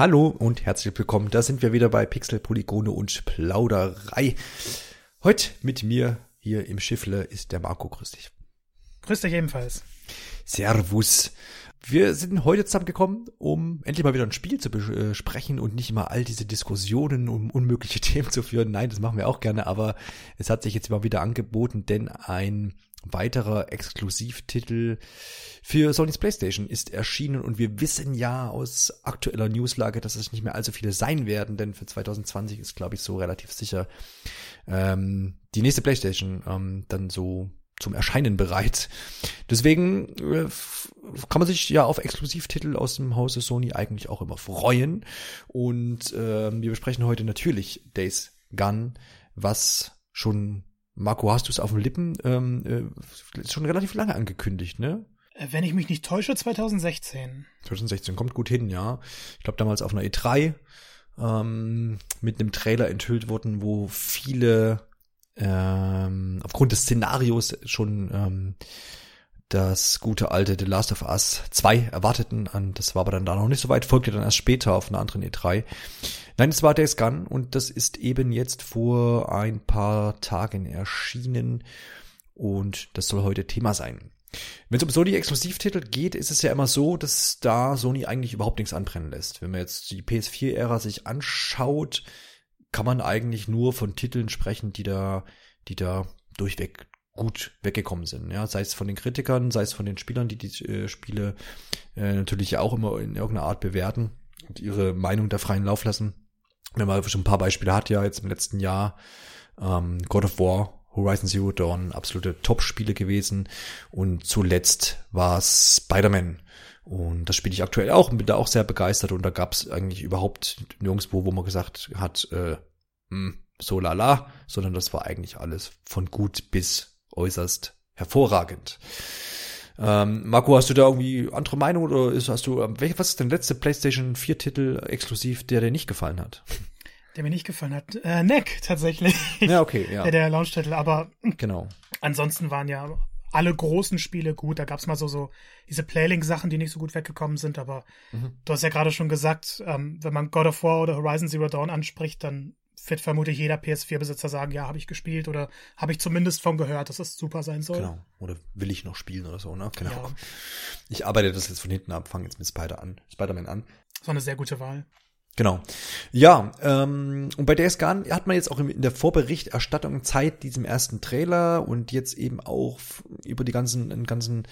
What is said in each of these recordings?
Hallo und herzlich willkommen. Da sind wir wieder bei Pixel, Polygone und Plauderei. Heute mit mir hier im Schiffle ist der Marco. Grüß dich. Grüß dich ebenfalls. Servus. Wir sind heute zusammengekommen, um endlich mal wieder ein Spiel zu besprechen und nicht immer all diese Diskussionen um unmögliche Themen zu führen. Nein, das machen wir auch gerne, aber es hat sich jetzt mal wieder angeboten, denn ein weiterer Exklusivtitel für Sony's PlayStation ist erschienen und wir wissen ja aus aktueller Newslage, dass es nicht mehr allzu viele sein werden, denn für 2020 ist, glaube ich, so relativ sicher ähm, die nächste PlayStation ähm, dann so zum Erscheinen bereit. Deswegen äh, kann man sich ja auf Exklusivtitel aus dem Hause Sony eigentlich auch immer freuen. Und äh, wir besprechen heute natürlich Days Gun, was schon Marco, hast du es auf den Lippen? Ähm, äh, ist schon relativ lange angekündigt, ne? Äh, wenn ich mich nicht täusche, 2016. 2016 kommt gut hin, ja. Ich glaube damals auf einer E3 ähm, mit einem Trailer enthüllt wurden, wo viele ähm, aufgrund des Szenarios schon ähm, das gute alte The Last of Us 2 erwarteten. Und das war aber dann da noch nicht so weit, folgte dann erst später auf einer anderen E3. Nein, es war Days Gone und das ist eben jetzt vor ein paar Tagen erschienen und das soll heute Thema sein. Wenn es um Sony-Exklusivtitel geht, ist es ja immer so, dass da Sony eigentlich überhaupt nichts anbrennen lässt. Wenn man jetzt die PS4-Ära sich anschaut, kann man eigentlich nur von Titeln sprechen, die da, die da durchweg gut weggekommen sind. Ja, sei es von den Kritikern, sei es von den Spielern, die die äh, Spiele äh, natürlich auch immer in irgendeiner Art bewerten und ihre Meinung da freien Lauf lassen. Wenn man schon ein paar Beispiele hat, ja, jetzt im letzten Jahr ähm, God of War, Horizon Zero Dawn, absolute Top-Spiele gewesen. Und zuletzt war es Spider-Man. Und das spiele ich aktuell auch und bin da auch sehr begeistert. Und da gab es eigentlich überhaupt nirgendwo, wo man gesagt hat, äh, mh, hm, so lala, sondern das war eigentlich alles von gut bis äußerst hervorragend. Ähm, Marco, hast du da irgendwie andere Meinung oder ist, hast du, ähm, was ist denn der letzte PlayStation 4 Titel exklusiv, der dir nicht gefallen hat? Der mir nicht gefallen hat. Äh, Neck, tatsächlich. Ja, okay, ja. Der, der Launch-Titel, aber. Genau. Ansonsten waren ja alle großen Spiele gut. Da gab's mal so, so diese Playlink-Sachen, die nicht so gut weggekommen sind, aber mhm. du hast ja gerade schon gesagt, ähm, wenn man God of War oder Horizon Zero Dawn anspricht, dann wird vermutlich jeder PS4-Besitzer sagen, ja, habe ich gespielt oder habe ich zumindest von gehört, dass es super sein soll. Genau. Oder will ich noch spielen oder so, ne? Genau. Ja. Ich arbeite das jetzt von hinten ab, fange jetzt mit Spider an, Spider-Man an. Das war eine sehr gute Wahl. Genau. Ja, ähm, und bei Days Gone hat man jetzt auch in der Vorberichterstattung Zeit diesem ersten Trailer und jetzt eben auch über die ganzen, ganzen,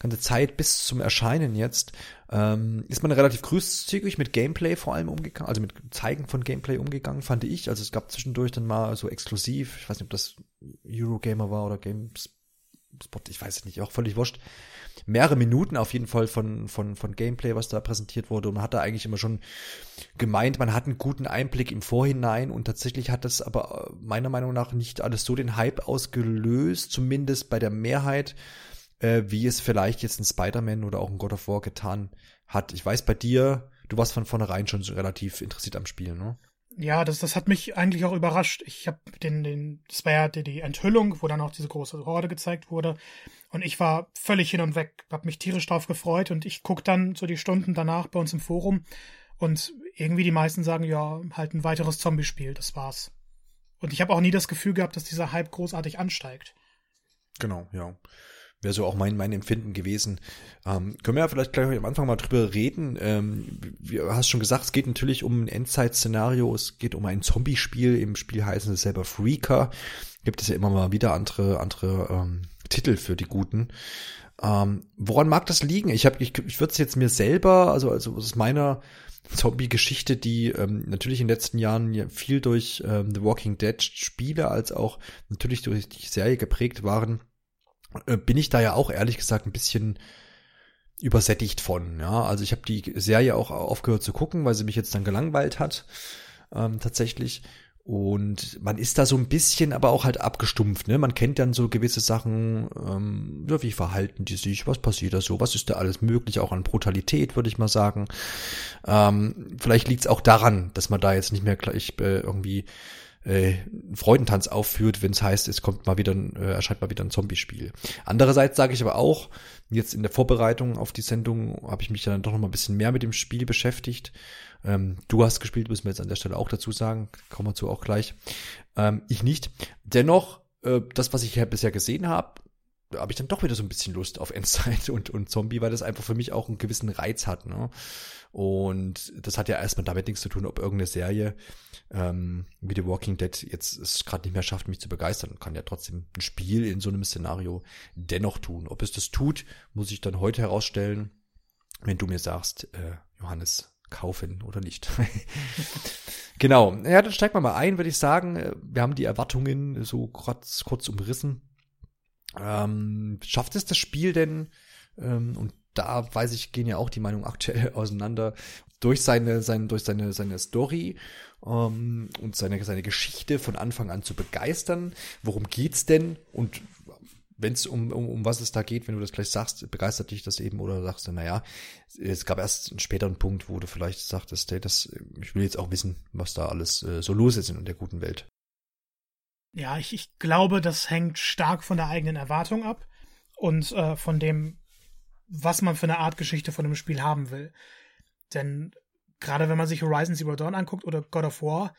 ganze Zeit bis zum Erscheinen jetzt, ähm, ist man relativ großzügig mit Gameplay vor allem umgegangen, also mit Zeigen von Gameplay umgegangen, fand ich. Also es gab zwischendurch dann mal so exklusiv, ich weiß nicht, ob das Eurogamer war oder GameSpot, ich weiß es nicht, auch völlig wurscht mehrere Minuten auf jeden Fall von, von, von Gameplay, was da präsentiert wurde. Und man hat da eigentlich immer schon gemeint, man hat einen guten Einblick im Vorhinein und tatsächlich hat das aber meiner Meinung nach nicht alles so den Hype ausgelöst, zumindest bei der Mehrheit, äh, wie es vielleicht jetzt ein Spider-Man oder auch ein God of War getan hat. Ich weiß bei dir, du warst von vornherein schon relativ interessiert am Spiel, ne? Ja, das, das hat mich eigentlich auch überrascht. Ich habe den, den, das war ja die, die Enthüllung, wo dann auch diese große Horde gezeigt wurde. Und ich war völlig hin und weg, hab mich tierisch drauf gefreut und ich guck dann so die Stunden danach bei uns im Forum und irgendwie die meisten sagen, ja, halt ein weiteres Zombie-Spiel, das war's. Und ich habe auch nie das Gefühl gehabt, dass dieser Hype großartig ansteigt. Genau, ja wäre so auch mein, mein Empfinden gewesen. Ähm, können wir ja vielleicht gleich am Anfang mal drüber reden. Ähm, du hast schon gesagt, es geht natürlich um ein Endzeit-Szenario, es geht um ein Zombie-Spiel. Im Spiel heißen es selber Freaker. Gibt es ja immer mal wieder andere, andere ähm, Titel für die Guten. Ähm, woran mag das liegen? Ich habe, ich, ich würde es jetzt mir selber, also also aus meiner Zombie-Geschichte, die ähm, natürlich in den letzten Jahren viel durch ähm, The Walking Dead Spiele als auch natürlich durch die Serie geprägt waren, bin ich da ja auch ehrlich gesagt ein bisschen übersättigt von. Ja, also ich habe die Serie auch aufgehört zu gucken, weil sie mich jetzt dann gelangweilt hat, ähm, tatsächlich. Und man ist da so ein bisschen aber auch halt abgestumpft, ne? Man kennt dann so gewisse Sachen, ähm, wie verhalten die sich, was passiert da so, was ist da alles möglich, auch an Brutalität, würde ich mal sagen. Ähm, vielleicht liegt es auch daran, dass man da jetzt nicht mehr gleich äh, irgendwie äh, Freudentanz aufführt, wenn es heißt, es kommt mal wieder, äh, erscheint mal wieder ein Zombie-Spiel. Andererseits sage ich aber auch, jetzt in der Vorbereitung auf die Sendung habe ich mich dann doch noch mal ein bisschen mehr mit dem Spiel beschäftigt. Ähm, du hast gespielt, müssen wir jetzt an der Stelle auch dazu sagen. Kommen wir zu auch gleich. Ähm, ich nicht. Dennoch, äh, das, was ich ja bisher gesehen habe, habe ich dann doch wieder so ein bisschen Lust auf Endzeit und, und Zombie, weil das einfach für mich auch einen gewissen Reiz hat. Ne? Und das hat ja erstmal damit nichts zu tun, ob irgendeine Serie ähm, wie The Walking Dead jetzt es gerade nicht mehr schafft, mich zu begeistern kann ja trotzdem ein Spiel in so einem Szenario dennoch tun. Ob es das tut, muss ich dann heute herausstellen, wenn du mir sagst, äh, Johannes, kaufen oder nicht. genau. Ja, dann steigen wir mal ein, würde ich sagen. Wir haben die Erwartungen so kurz, kurz umrissen. Ähm, schafft es das Spiel denn, ähm, und da weiß ich, gehen ja auch die Meinungen aktuell auseinander, durch seine, seine, durch seine, seine Story ähm, und seine, seine Geschichte von Anfang an zu begeistern. Worum geht's denn? Und wenn es um, um, um was es da geht, wenn du das gleich sagst, begeistert dich das eben oder sagst du, naja, es gab erst einen späteren Punkt, wo du vielleicht sagtest, hey, das, ich will jetzt auch wissen, was da alles äh, so los ist in der guten Welt. Ja, ich, ich glaube, das hängt stark von der eigenen Erwartung ab und äh, von dem, was man für eine Art Geschichte von dem Spiel haben will. Denn gerade wenn man sich Horizon Zero Dawn anguckt oder God of War,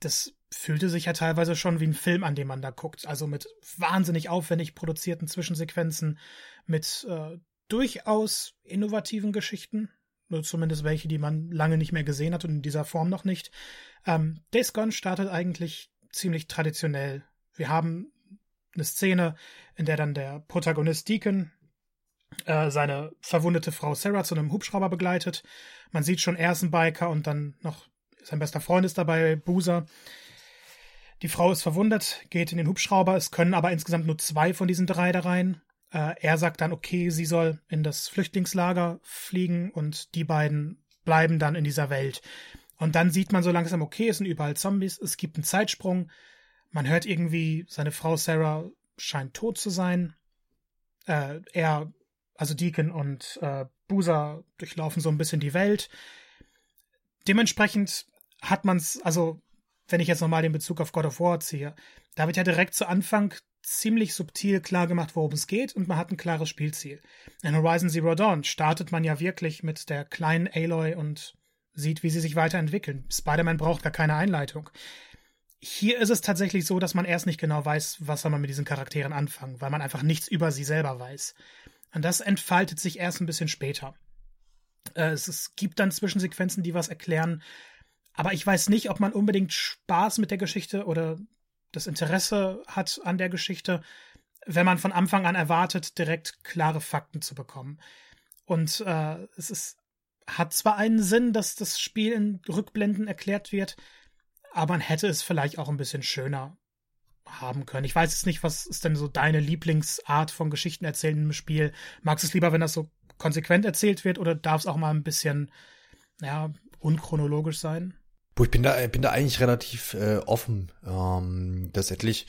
das fühlte sich ja teilweise schon wie ein Film, an dem man da guckt. Also mit wahnsinnig aufwendig produzierten Zwischensequenzen, mit äh, durchaus innovativen Geschichten, nur zumindest welche, die man lange nicht mehr gesehen hat und in dieser Form noch nicht. Ähm, Days Gone startet eigentlich ziemlich traditionell. Wir haben eine Szene, in der dann der Protagonist Deacon äh, seine verwundete Frau Sarah zu einem Hubschrauber begleitet. Man sieht schon, er ist ein Biker und dann noch sein bester Freund ist dabei, Boozer. Die Frau ist verwundet, geht in den Hubschrauber. Es können aber insgesamt nur zwei von diesen drei da rein. Äh, er sagt dann, okay, sie soll in das Flüchtlingslager fliegen und die beiden bleiben dann in dieser Welt. Und dann sieht man so langsam, okay, es sind überall Zombies, es gibt einen Zeitsprung. Man hört irgendwie, seine Frau Sarah scheint tot zu sein. Äh, er, also Deacon und äh, Boozer durchlaufen so ein bisschen die Welt. Dementsprechend hat man's, also wenn ich jetzt nochmal den Bezug auf God of War ziehe, da wird ja direkt zu Anfang ziemlich subtil klar gemacht, worum es geht und man hat ein klares Spielziel. In Horizon Zero Dawn startet man ja wirklich mit der kleinen Aloy und sieht, wie sie sich weiterentwickeln. Spider-Man braucht gar keine Einleitung. Hier ist es tatsächlich so, dass man erst nicht genau weiß, was soll man mit diesen Charakteren anfangen, weil man einfach nichts über sie selber weiß. Und das entfaltet sich erst ein bisschen später. Äh, es, es gibt dann Zwischensequenzen, die was erklären, aber ich weiß nicht, ob man unbedingt Spaß mit der Geschichte oder das Interesse hat an der Geschichte, wenn man von Anfang an erwartet, direkt klare Fakten zu bekommen. Und äh, es ist hat zwar einen Sinn, dass das Spiel in Rückblenden erklärt wird, aber man hätte es vielleicht auch ein bisschen schöner haben können. Ich weiß jetzt nicht, was ist denn so deine Lieblingsart von Geschichten erzählen im Spiel? Magst du es lieber, wenn das so konsequent erzählt wird oder darf es auch mal ein bisschen, ja, unchronologisch sein? Ich bin da, bin da eigentlich relativ äh, offen. Ähm, das etlich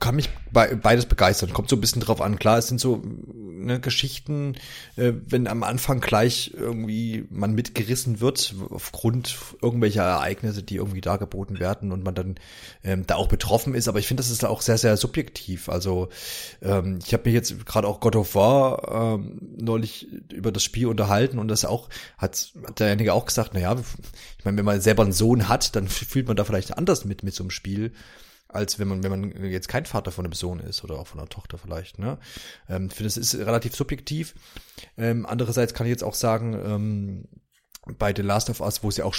kann mich bei, beides begeistern. Kommt so ein bisschen drauf an. Klar, es sind so ne, Geschichten, äh, wenn am Anfang gleich irgendwie man mitgerissen wird aufgrund irgendwelcher Ereignisse, die irgendwie dargeboten werden und man dann ähm, da auch betroffen ist. Aber ich finde, das ist auch sehr, sehr subjektiv. Also ähm, ich habe mich jetzt gerade auch God of War ähm, neulich über das Spiel unterhalten und das auch hat, hat derjenige auch gesagt, na ja, ich meine, wenn man selber einen Sohn hat, dann fühlt man da vielleicht anders mit mit so einem Spiel als wenn man, wenn man jetzt kein Vater von einem Sohn ist oder auch von einer Tochter vielleicht. Ne? Ähm, ich finde, das ist relativ subjektiv. Ähm, andererseits kann ich jetzt auch sagen, ähm, bei The Last of Us, wo es ja auch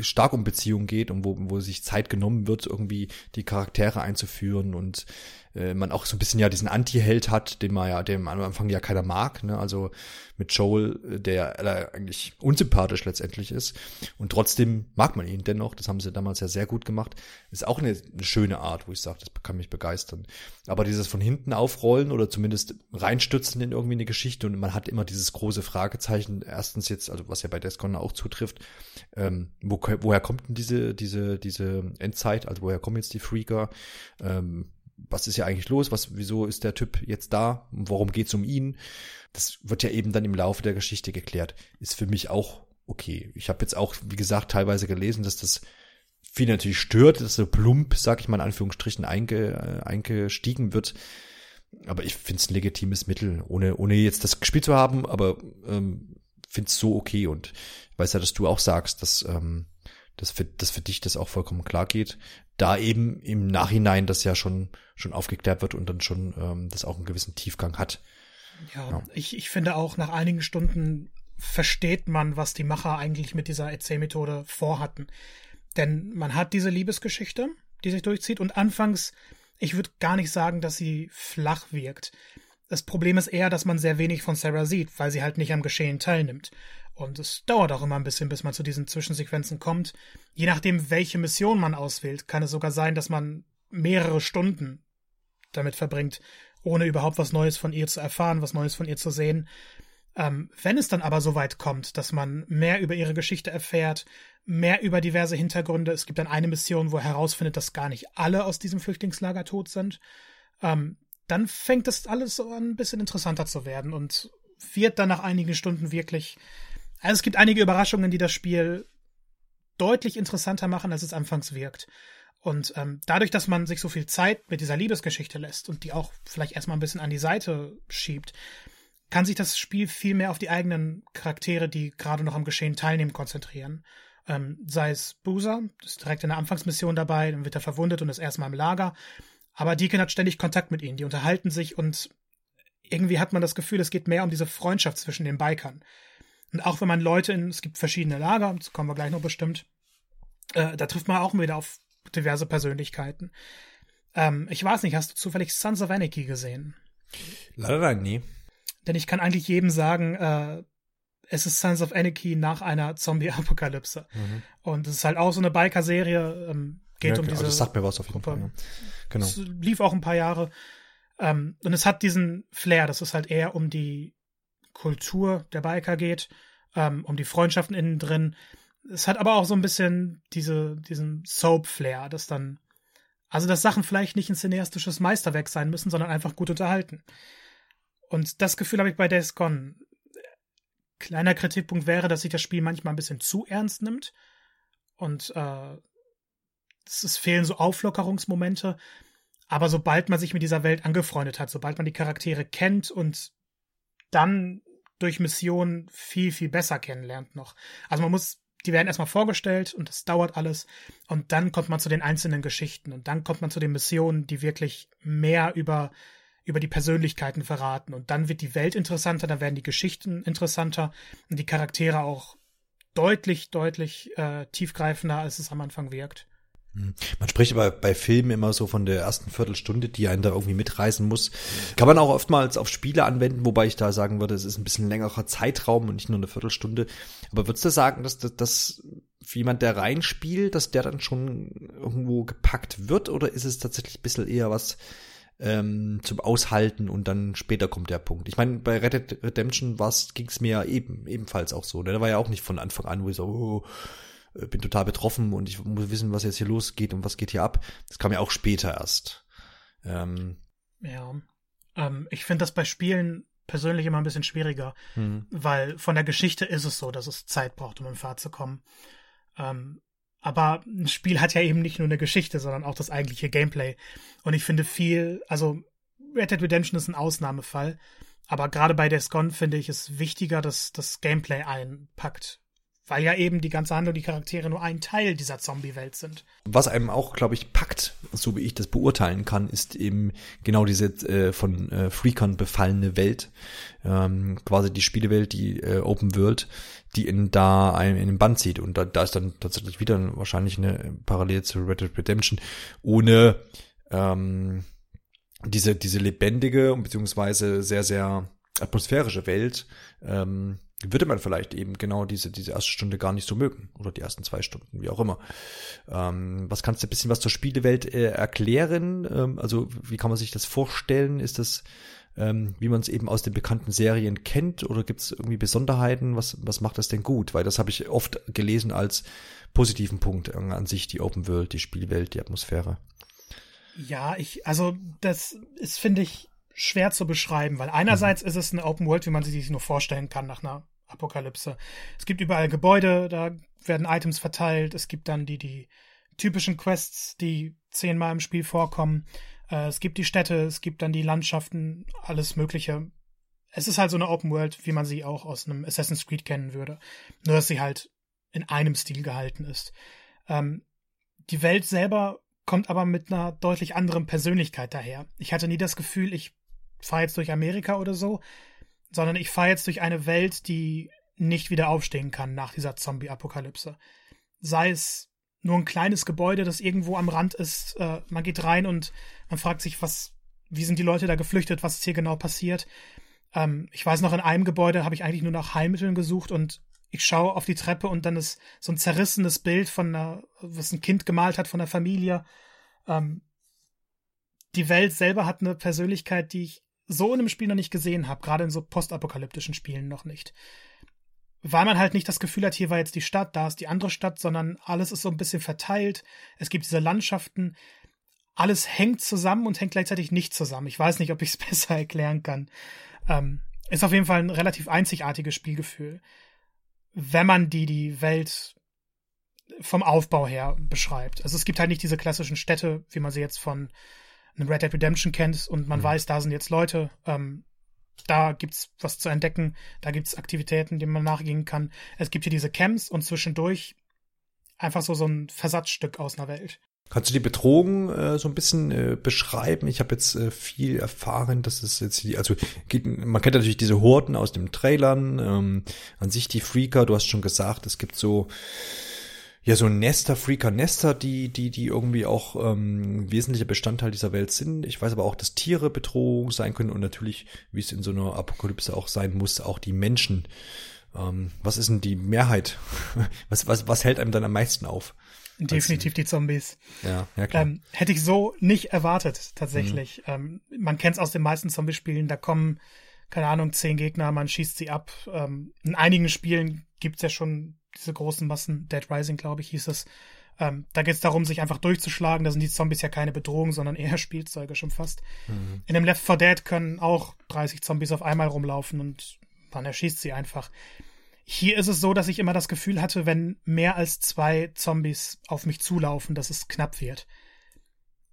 stark um Beziehungen geht und wo, wo sich Zeit genommen wird, irgendwie die Charaktere einzuführen und äh, man auch so ein bisschen ja diesen Anti-Held hat, den man ja, dem am Anfang ja keiner mag, ne? Also mit Joel, äh, der eigentlich unsympathisch letztendlich ist. Und trotzdem mag man ihn dennoch, das haben sie damals ja sehr gut gemacht. Ist auch eine, eine schöne Art, wo ich sage, das kann mich begeistern. Aber dieses von hinten aufrollen oder zumindest reinstützen in irgendwie eine Geschichte und man hat immer dieses große Fragezeichen, erstens jetzt, also was ja bei Descon auch zutrifft, ähm, wo, woher kommt denn diese, diese, diese Endzeit, also woher kommen jetzt die Freaker? Ähm, was ist ja eigentlich los? Was, wieso ist der Typ jetzt da? Warum geht's um ihn? Das wird ja eben dann im Laufe der Geschichte geklärt. Ist für mich auch okay. Ich habe jetzt auch, wie gesagt, teilweise gelesen, dass das viel natürlich stört, dass so plump, sag ich mal in Anführungsstrichen, einge, äh, eingestiegen wird. Aber ich finde es ein legitimes Mittel, ohne, ohne jetzt das gespielt zu haben, aber ähm, finde es so okay und ich weiß ja, dass du auch sagst, dass, ähm, dass, für, dass für dich das auch vollkommen klar geht. Da eben im Nachhinein das ja schon, schon aufgeklärt wird und dann schon ähm, das auch einen gewissen Tiefgang hat. Ja, ja, Ich, ich finde auch nach einigen Stunden versteht man, was die Macher eigentlich mit dieser Erzählmethode vorhatten. Denn man hat diese Liebesgeschichte, die sich durchzieht und anfangs, ich würde gar nicht sagen, dass sie flach wirkt. Das Problem ist eher, dass man sehr wenig von Sarah sieht, weil sie halt nicht am Geschehen teilnimmt. Und es dauert auch immer ein bisschen, bis man zu diesen Zwischensequenzen kommt. Je nachdem, welche Mission man auswählt, kann es sogar sein, dass man mehrere Stunden damit verbringt, ohne überhaupt was Neues von ihr zu erfahren, was Neues von ihr zu sehen. Ähm, wenn es dann aber so weit kommt, dass man mehr über ihre Geschichte erfährt, mehr über diverse Hintergründe, es gibt dann eine Mission, wo er herausfindet, dass gar nicht alle aus diesem Flüchtlingslager tot sind, ähm, dann fängt das alles so an, ein bisschen interessanter zu werden und wird dann nach einigen Stunden wirklich. Also es gibt einige Überraschungen, die das Spiel deutlich interessanter machen, als es anfangs wirkt. Und ähm, dadurch, dass man sich so viel Zeit mit dieser Liebesgeschichte lässt und die auch vielleicht erstmal ein bisschen an die Seite schiebt, kann sich das Spiel viel mehr auf die eigenen Charaktere, die gerade noch am Geschehen teilnehmen, konzentrieren. Ähm, sei es Boozer, ist direkt in der Anfangsmission dabei, dann wird er verwundet und ist erstmal im Lager. Aber Deacon hat ständig Kontakt mit ihnen, die unterhalten sich und irgendwie hat man das Gefühl, es geht mehr um diese Freundschaft zwischen den Bikern. Und auch wenn man Leute in, es gibt verschiedene Lager, das kommen wir gleich noch bestimmt, äh, da trifft man auch wieder auf diverse Persönlichkeiten. Ähm, ich weiß nicht, hast du zufällig Sons of Anarchy gesehen? Leider nein, nie. Denn ich kann eigentlich jedem sagen, äh, es ist Sons of Anarchy nach einer Zombie-Apokalypse. Mhm. Und es ist halt auch so eine Biker-Serie, ähm, geht ja, um diese. Das sagt mir was auf jeden Fall. Ja. Genau. Es lief auch ein paar Jahre. Ähm, und es hat diesen Flair, dass es halt eher um die Kultur der Biker geht, ähm, um die Freundschaften innen drin. Es hat aber auch so ein bisschen diese, diesen Soap-Flair, dass dann, also dass Sachen vielleicht nicht ein cineastisches Meisterwerk sein müssen, sondern einfach gut unterhalten. Und das Gefühl habe ich bei Days Gone. Kleiner Kritikpunkt wäre, dass sich das Spiel manchmal ein bisschen zu ernst nimmt. Und äh, es fehlen so Auflockerungsmomente. Aber sobald man sich mit dieser Welt angefreundet hat, sobald man die Charaktere kennt und dann durch Missionen viel, viel besser kennenlernt noch. Also man muss, die werden erstmal vorgestellt und das dauert alles. Und dann kommt man zu den einzelnen Geschichten und dann kommt man zu den Missionen, die wirklich mehr über, über die Persönlichkeiten verraten. Und dann wird die Welt interessanter, dann werden die Geschichten interessanter und die Charaktere auch deutlich, deutlich äh, tiefgreifender, als es am Anfang wirkt. Hm. Man spricht aber bei Filmen immer so von der ersten Viertelstunde, die einen da irgendwie mitreißen muss. Kann man auch oftmals auf Spiele anwenden, wobei ich da sagen würde, es ist ein bisschen längerer Zeitraum und nicht nur eine Viertelstunde. Aber würdest du sagen, dass das für jemand, der reinspielt, dass der dann schon irgendwo gepackt wird oder ist es tatsächlich ein bisschen eher was ähm, zum Aushalten und dann später kommt der Punkt. Ich meine, bei Red Dead Redemption ging es mir ja eben, ebenfalls auch so. Ne? Da war ja auch nicht von Anfang an, wo ich so, oh, bin total betroffen und ich muss wissen, was jetzt hier losgeht und was geht hier ab. Das kam ja auch später erst. Ähm, ja. Ähm, ich finde das bei Spielen persönlich immer ein bisschen schwieriger, mhm. weil von der Geschichte ist es so, dass es Zeit braucht, um in Fahrt zu kommen. Ähm, aber ein Spiel hat ja eben nicht nur eine Geschichte, sondern auch das eigentliche Gameplay. Und ich finde viel, also Red Dead Redemption ist ein Ausnahmefall, aber gerade bei Days Gone finde ich es wichtiger, dass das Gameplay einpackt weil ja eben die ganze Handlung, die Charaktere nur ein Teil dieser Zombie-Welt sind. Was einem auch, glaube ich, packt, so wie ich das beurteilen kann, ist eben genau diese äh, von äh, Freakern befallene Welt. Ähm, quasi die Spielewelt, die äh, Open World, die in da einen in den Band zieht. Und da, da ist dann tatsächlich wieder wahrscheinlich eine Parallele zu Red Dead Redemption, ohne ähm, diese, diese lebendige und beziehungsweise sehr, sehr atmosphärische Welt ähm, würde man vielleicht eben genau diese, diese erste Stunde gar nicht so mögen. Oder die ersten zwei Stunden, wie auch immer. Ähm, was kannst du ein bisschen was zur Spielewelt äh, erklären? Ähm, also, wie kann man sich das vorstellen? Ist das, ähm, wie man es eben aus den bekannten Serien kennt? Oder gibt es irgendwie Besonderheiten? Was, was macht das denn gut? Weil das habe ich oft gelesen als positiven Punkt an sich, die Open World, die Spielwelt, die Atmosphäre. Ja, ich, also, das ist, finde ich, schwer zu beschreiben, weil einerseits mhm. ist es eine Open World, wie man sie sich nur vorstellen kann nach einer Apokalypse. Es gibt überall Gebäude, da werden Items verteilt. Es gibt dann die, die typischen Quests, die zehnmal im Spiel vorkommen. Äh, es gibt die Städte, es gibt dann die Landschaften, alles Mögliche. es ist halt so eine Open World, wie man sie auch aus einem Assassin's Creed kennen würde. Nur, dass sie halt in einem Stil gehalten ist. Ähm, die Welt selber kommt aber mit einer deutlich anderen Persönlichkeit daher. Ich hatte nie das Gefühl, ich fahre jetzt durch Amerika oder so, sondern ich fahre jetzt durch eine Welt, die nicht wieder aufstehen kann nach dieser Zombie-Apokalypse. Sei es nur ein kleines Gebäude, das irgendwo am Rand ist, äh, man geht rein und man fragt sich, was, wie sind die Leute da geflüchtet, was ist hier genau passiert. Ähm, ich weiß noch, in einem Gebäude habe ich eigentlich nur nach Heilmitteln gesucht und ich schaue auf die Treppe und dann ist so ein zerrissenes Bild von einer, was ein Kind gemalt hat von der Familie. Ähm, die Welt selber hat eine Persönlichkeit, die ich so in einem Spiel noch nicht gesehen habe, gerade in so postapokalyptischen Spielen noch nicht. Weil man halt nicht das Gefühl hat, hier war jetzt die Stadt, da ist die andere Stadt, sondern alles ist so ein bisschen verteilt. Es gibt diese Landschaften. Alles hängt zusammen und hängt gleichzeitig nicht zusammen. Ich weiß nicht, ob ich es besser erklären kann. Ähm, ist auf jeden Fall ein relativ einzigartiges Spielgefühl wenn man die, die Welt vom Aufbau her beschreibt. Also es gibt halt nicht diese klassischen Städte, wie man sie jetzt von Red Dead Redemption kennt und man mhm. weiß, da sind jetzt Leute, ähm, da gibt's was zu entdecken, da gibt's Aktivitäten, denen man nachgehen kann. Es gibt hier diese Camps und zwischendurch einfach so so ein Versatzstück aus einer Welt. Kannst du die Bedrohung äh, so ein bisschen äh, beschreiben? Ich habe jetzt äh, viel erfahren, dass es jetzt die, also geht, man kennt natürlich diese Horden aus den Trailern, ähm, an sich die Freaker, du hast schon gesagt, es gibt so ja so Nester, Freaker, Nester, die die die irgendwie auch ähm, wesentlicher Bestandteil dieser Welt sind. Ich weiß aber auch, dass Tiere Bedrohung sein können und natürlich, wie es in so einer Apokalypse auch sein muss, auch die Menschen. Ähm, was ist denn die Mehrheit? was was was hält einem dann am meisten auf? Definitiv die Zombies. Ja, ja klar. Ähm, hätte ich so nicht erwartet, tatsächlich. Mhm. Ähm, man kennt es aus den meisten Zombie-Spielen, da kommen, keine Ahnung, zehn Gegner, man schießt sie ab. Ähm, in einigen Spielen gibt's ja schon diese großen Massen, Dead Rising, glaube ich, hieß es. Ähm, da geht es darum, sich einfach durchzuschlagen. Da sind die Zombies ja keine Bedrohung, sondern eher Spielzeuge schon fast. Mhm. In dem Left 4 Dead können auch 30 Zombies auf einmal rumlaufen und man erschießt sie einfach. Hier ist es so, dass ich immer das Gefühl hatte, wenn mehr als zwei Zombies auf mich zulaufen, dass es knapp wird.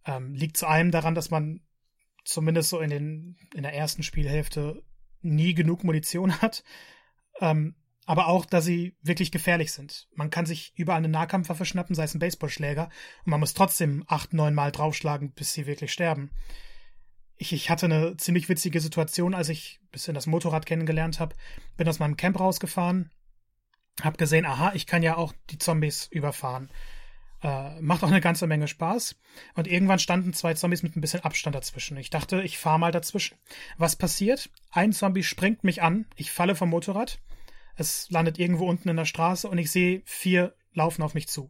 Ähm, liegt zu einem daran, dass man zumindest so in, den, in der ersten Spielhälfte nie genug Munition hat. Ähm, aber auch, dass sie wirklich gefährlich sind. Man kann sich überall eine Nahkampfwaffe schnappen, sei es ein Baseballschläger, und man muss trotzdem acht, neun Mal draufschlagen, bis sie wirklich sterben ich, ich hatte eine ziemlich witzige Situation, als ich ein bisschen das Motorrad kennengelernt habe. Bin aus meinem Camp rausgefahren, hab gesehen, aha, ich kann ja auch die Zombies überfahren. Äh, macht auch eine ganze Menge Spaß. Und irgendwann standen zwei Zombies mit ein bisschen Abstand dazwischen. Ich dachte, ich fahre mal dazwischen. Was passiert? Ein Zombie springt mich an, ich falle vom Motorrad. Es landet irgendwo unten in der Straße und ich sehe vier laufen auf mich zu.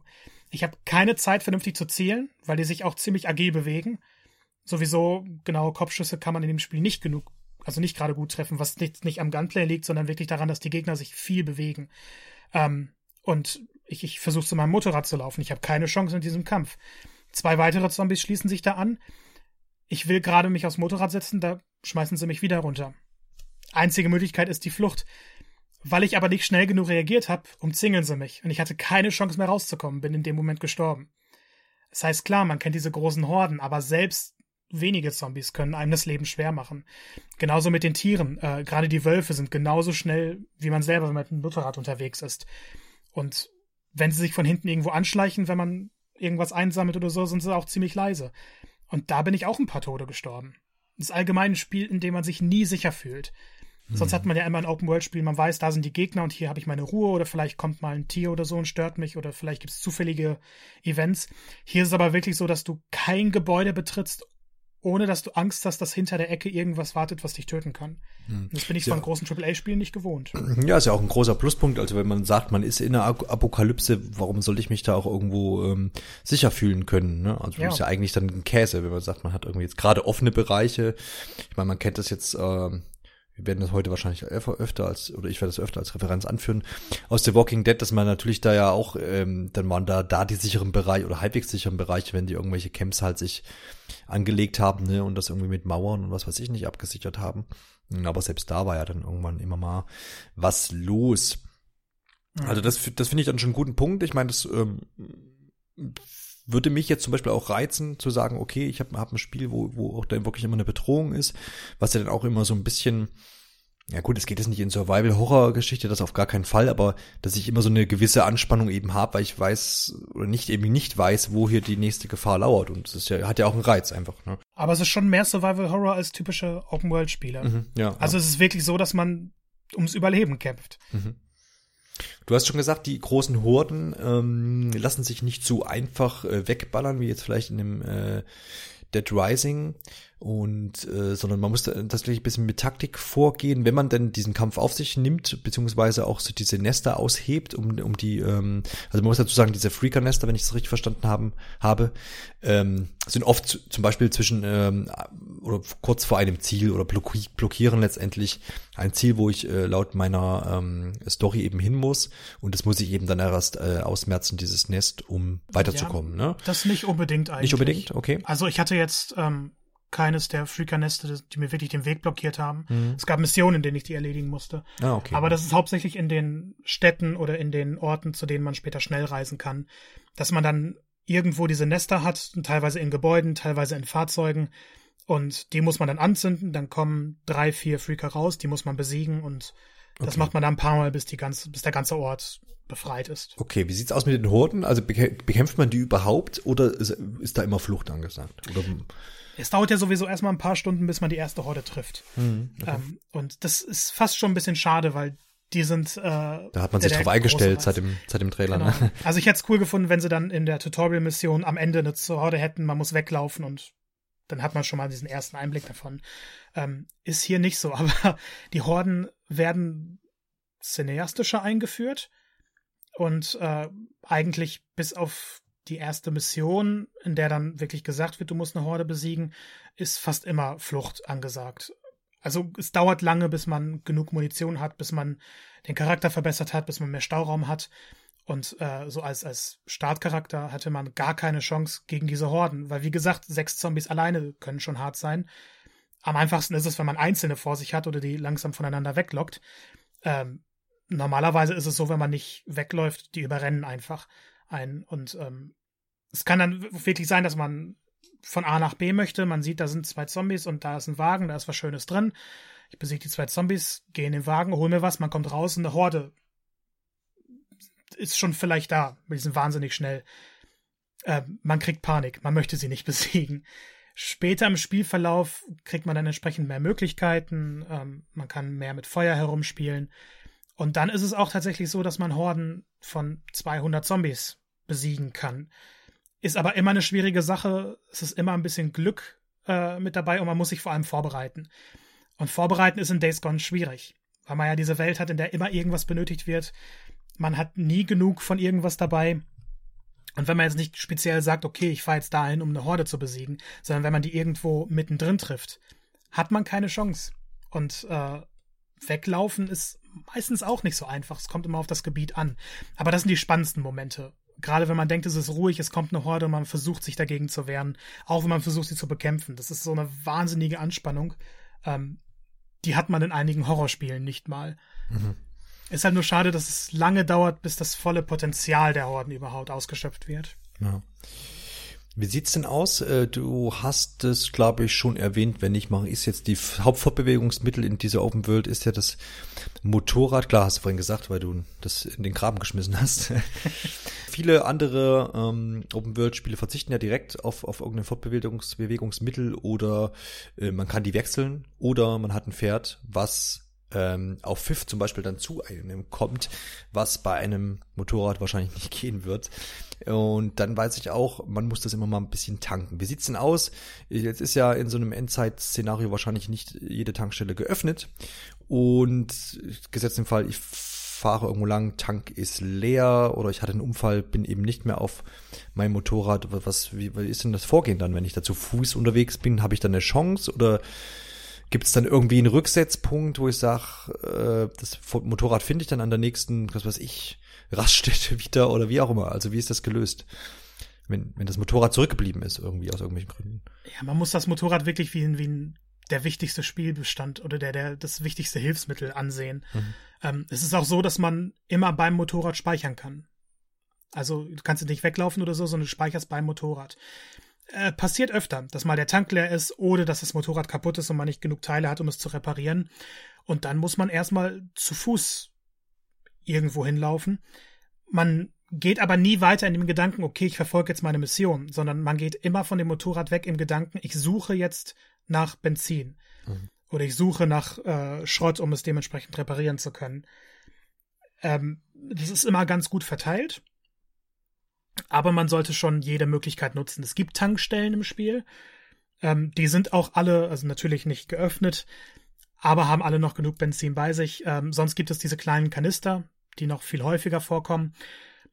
Ich habe keine Zeit, vernünftig zu zählen, weil die sich auch ziemlich agil bewegen sowieso genaue Kopfschüsse kann man in dem Spiel nicht genug, also nicht gerade gut treffen, was nicht, nicht am Gunplay liegt, sondern wirklich daran, dass die Gegner sich viel bewegen. Ähm, und ich, ich versuche zu meinem Motorrad zu laufen. Ich habe keine Chance in diesem Kampf. Zwei weitere Zombies schließen sich da an. Ich will gerade mich aufs Motorrad setzen, da schmeißen sie mich wieder runter. Einzige Möglichkeit ist die Flucht. Weil ich aber nicht schnell genug reagiert habe, umzingeln sie mich und ich hatte keine Chance mehr rauszukommen, bin in dem Moment gestorben. Das heißt, klar, man kennt diese großen Horden, aber selbst wenige Zombies können einem das Leben schwer machen. Genauso mit den Tieren. Äh, Gerade die Wölfe sind genauso schnell, wie man selber mit einem Motorrad unterwegs ist. Und wenn sie sich von hinten irgendwo anschleichen, wenn man irgendwas einsammelt oder so, sind sie auch ziemlich leise. Und da bin ich auch ein paar Tode gestorben. Das ist allgemein ein Spiel, in dem man sich nie sicher fühlt. Hm. Sonst hat man ja immer ein Open-World-Spiel, man weiß, da sind die Gegner und hier habe ich meine Ruhe oder vielleicht kommt mal ein Tier oder so und stört mich oder vielleicht gibt es zufällige Events. Hier ist es aber wirklich so, dass du kein Gebäude betrittst, ohne dass du Angst hast, dass hinter der Ecke irgendwas wartet, was dich töten kann. Hm. Das bin ich ja. von großen AAA-Spielen nicht gewohnt. Ja, ist ja auch ein großer Pluspunkt. Also wenn man sagt, man ist in einer Apokalypse, warum sollte ich mich da auch irgendwo ähm, sicher fühlen können? Ne? Also ja. ist ja eigentlich dann ein Käse, wenn man sagt, man hat irgendwie jetzt gerade offene Bereiche. Ich meine, man kennt das jetzt ähm, wir werden das heute wahrscheinlich öfter als, oder ich werde das öfter als Referenz anführen, aus The Walking Dead, dass man natürlich da ja auch, ähm, dann waren da, da die sicheren Bereiche oder halbwegs sicheren Bereiche, wenn die irgendwelche Camps halt sich angelegt haben, ne, und das irgendwie mit Mauern und was weiß ich nicht abgesichert haben. Aber selbst da war ja dann irgendwann immer mal was los. Also das, das finde ich dann schon einen guten Punkt. Ich meine, das ähm, würde mich jetzt zum Beispiel auch reizen, zu sagen, okay, ich habe hab ein Spiel, wo, wo auch dann wirklich immer eine Bedrohung ist, was ja dann auch immer so ein bisschen Ja gut, es geht jetzt nicht in Survival-Horror-Geschichte, das auf gar keinen Fall, aber dass ich immer so eine gewisse Anspannung eben habe, weil ich weiß oder nicht eben nicht weiß, wo hier die nächste Gefahr lauert. Und das ist ja, hat ja auch einen Reiz einfach. Ne? Aber es ist schon mehr Survival-Horror als typische Open-World-Spiele. Mhm, ja, Also ja. es ist wirklich so, dass man ums Überleben kämpft. Mhm. Du hast schon gesagt, die großen Horden ähm, lassen sich nicht so einfach äh, wegballern, wie jetzt vielleicht in dem äh, Dead Rising und äh, sondern man muss tatsächlich ein bisschen mit Taktik vorgehen, wenn man denn diesen Kampf auf sich nimmt, beziehungsweise auch so diese Nester aushebt, um, um die, ähm, also man muss dazu sagen, diese Freaker-Nester, wenn ich das richtig verstanden haben, habe, ähm, sind oft zu, zum Beispiel zwischen ähm, oder kurz vor einem Ziel oder blocki blockieren letztendlich ein Ziel, wo ich äh, laut meiner ähm, Story eben hin muss und das muss ich eben dann erst äh, ausmerzen, dieses Nest, um weiterzukommen. ne? Das nicht unbedingt eigentlich. Nicht unbedingt, okay. Also ich hatte jetzt ähm, keines der Freaker-Neste, die mir wirklich den Weg blockiert haben. Mhm. Es gab Missionen, in denen ich die erledigen musste. Ah, okay. Aber das ist hauptsächlich in den Städten oder in den Orten, zu denen man später schnell reisen kann, dass man dann irgendwo diese Nester hat, teilweise in Gebäuden, teilweise in Fahrzeugen. Und die muss man dann anzünden, dann kommen drei, vier Freaker raus, die muss man besiegen und das Okay. macht man dann ein paar Mal, bis, die ganze, bis der ganze Ort befreit ist. Okay, wie sieht's aus mit den Horden? Also bekä- bekämpft man die überhaupt oder ist, ist da immer Flucht angesagt? Oder, Es dauert ja sowieso erstmal ein paar Stunden, bis man die erste Horde trifft. hm, Ähm, und das ist fast schon ein bisschen schade, weil die sind. Äh, da hat man sich drauf eingestellt seit dem, seit dem Trailer. Genau. Ne? Also ich hätte es cool gefunden, wenn sie dann in der Tutorial-Mission am Ende eine Horde hätten, man muss weglaufen und dann hat man schon mal diesen ersten Einblick davon. Ähm, ist hier nicht so, aber die Horden werden cineastischer eingeführt und äh, eigentlich bis auf die erste Mission, in der dann wirklich gesagt wird, du musst eine Horde besiegen, ist fast immer Flucht angesagt. Also es dauert lange, bis man genug Munition hat, bis man den Charakter verbessert hat, bis man mehr Stauraum hat. Und äh, so als, als Startcharakter hatte man gar keine Chance gegen diese Horden, weil wie gesagt, sechs Zombies alleine können schon hart sein. Am einfachsten ist es, wenn man einzelne vor sich hat oder die langsam voneinander weglockt. Ähm, normalerweise ist es so, wenn man nicht wegläuft, die überrennen einfach ein. Und ähm, es kann dann wirklich sein, dass man von A nach B möchte. Man sieht, da sind zwei Zombies und da ist ein Wagen, da ist was Schönes drin. Ich besiege die zwei Zombies, gehe in den Wagen, hol mir was, man kommt raus und eine Horde ist schon vielleicht da. Die sind wahnsinnig schnell. Äh, man kriegt Panik, man möchte sie nicht besiegen. Später im Spielverlauf kriegt man dann entsprechend mehr Möglichkeiten, ähm, man kann mehr mit Feuer herumspielen. Und dann ist es auch tatsächlich so, dass man Horden von 200 Zombies besiegen kann. Ist aber immer eine schwierige Sache. Es ist immer ein bisschen Glück äh, mit dabei und man muss sich vor allem vorbereiten. Und vorbereiten ist in Days Gone schwierig, weil man ja diese Welt hat, in der immer irgendwas benötigt wird. Man hat nie genug von irgendwas dabei. Und wenn man jetzt nicht speziell sagt, okay, ich fahre jetzt dahin, um eine Horde zu besiegen, sondern wenn man die irgendwo mittendrin trifft, hat man keine Chance. Und äh, weglaufen ist meistens auch nicht so einfach. Es kommt immer auf das Gebiet an. Aber das sind die spannendsten Momente. Gerade wenn man denkt, es ist ruhig, es kommt eine Horde und man versucht sich dagegen zu wehren, auch wenn man versucht, sie zu bekämpfen. Das ist so eine wahnsinnige Anspannung. Ähm, die hat man in einigen Horrorspielen nicht mal. Mhm. Ist halt nur schade, dass es lange dauert, bis das volle Potenzial der Horden überhaupt ausgeschöpft wird. Ja. Wie sieht's denn aus? Äh, Du hast es, glaube ich, schon erwähnt, wenn nicht, mache ich jetzt die Hauptfortbewegungsmittel in dieser Open World ist ja das Motorrad. Klar, hast du vorhin gesagt, weil du das in den Graben geschmissen hast. Viele andere ähm, Open World Spiele verzichten ja direkt auf, auf irgendein Fortbewegungsmittel oder äh, man kann die wechseln oder man hat ein Pferd, was ähm, auf Pfiff zum Beispiel dann zu einem kommt, was bei einem Motorrad wahrscheinlich nicht gehen wird. Und dann weiß ich auch, man muss das immer mal ein bisschen tanken. Wie sieht's denn aus? Jetzt ist ja in so einem Endzeit-Szenario wahrscheinlich nicht jede Tankstelle geöffnet. Und gesetzt im Fall, ich fahre irgendwo lang, Tank ist leer oder ich hatte einen Unfall, bin eben nicht mehr auf meinem Motorrad. Was, wie, wie ist denn das Vorgehen dann, wenn ich da zu Fuß unterwegs bin? Habe ich dann eine Chance oder Gibt es dann irgendwie einen Rücksetzpunkt, wo ich sage, äh, das Motorrad finde ich dann an der nächsten, was weiß ich, Raststätte wieder oder wie auch immer? Also wie ist das gelöst? Wenn, wenn das Motorrad zurückgeblieben ist, irgendwie aus irgendwelchen Gründen. Ja, man muss das Motorrad wirklich wie, ein- wie ein, der wichtigste Spielbestand oder der, der das wichtigste Hilfsmittel ansehen. Mhm. Ähm, es ist auch so, dass man immer beim Motorrad speichern kann. Also du kannst nicht weglaufen oder so, sondern du speicherst beim Motorrad. Äh, passiert öfter, dass mal der Tank leer ist oder dass das Motorrad kaputt ist und man nicht genug Teile hat, um es zu reparieren. Und dann muss man erstmal zu Fuß irgendwo hinlaufen. Man geht aber nie weiter in dem Gedanken, okay, ich verfolge jetzt meine Mission, sondern man geht immer von dem Motorrad weg im Gedanken, ich suche jetzt nach Benzin. Mhm. Oder ich suche nach äh, Schrott, um es dementsprechend reparieren zu können. Ähm, das ist immer ganz gut verteilt. Aber man sollte schon jede Möglichkeit nutzen. Es gibt Tankstellen im Spiel. Ähm, die sind auch alle, also natürlich nicht geöffnet, aber haben alle noch genug Benzin bei sich. Ähm, sonst gibt es diese kleinen Kanister, die noch viel häufiger vorkommen.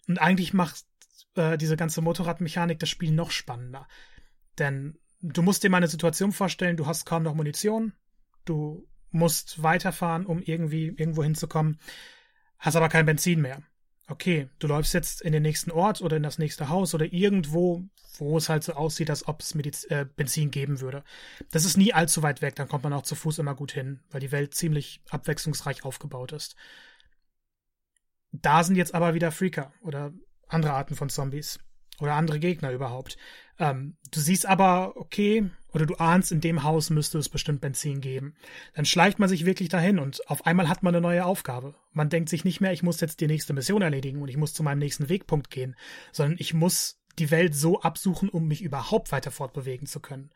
Und eigentlich macht äh, diese ganze Motorradmechanik das Spiel noch spannender. Denn du musst dir mal eine Situation vorstellen, du hast kaum noch Munition, du musst weiterfahren, um irgendwie irgendwo hinzukommen, hast aber kein Benzin mehr okay, du läufst jetzt in den nächsten Ort oder in das nächste Haus oder irgendwo, wo es halt so aussieht, als ob es Mediz äh, Benzin geben würde. Das ist nie allzu weit weg, dann kommt man auch zu Fuß immer gut hin, weil die Welt ziemlich abwechslungsreich aufgebaut ist. Da sind jetzt aber wieder Freaker oder andere Arten von Zombies oder andere Gegner überhaupt. Ähm, du siehst aber, okay, oder du ahnst, in dem Haus müsste es bestimmt Benzin geben. Dann schleicht man sich wirklich dahin und auf einmal hat man eine neue Aufgabe. Man denkt sich nicht mehr, ich muss jetzt die nächste Mission erledigen und ich muss zu meinem nächsten Wegpunkt gehen, sondern ich muss die Welt so absuchen, um mich überhaupt weiter fortbewegen zu können.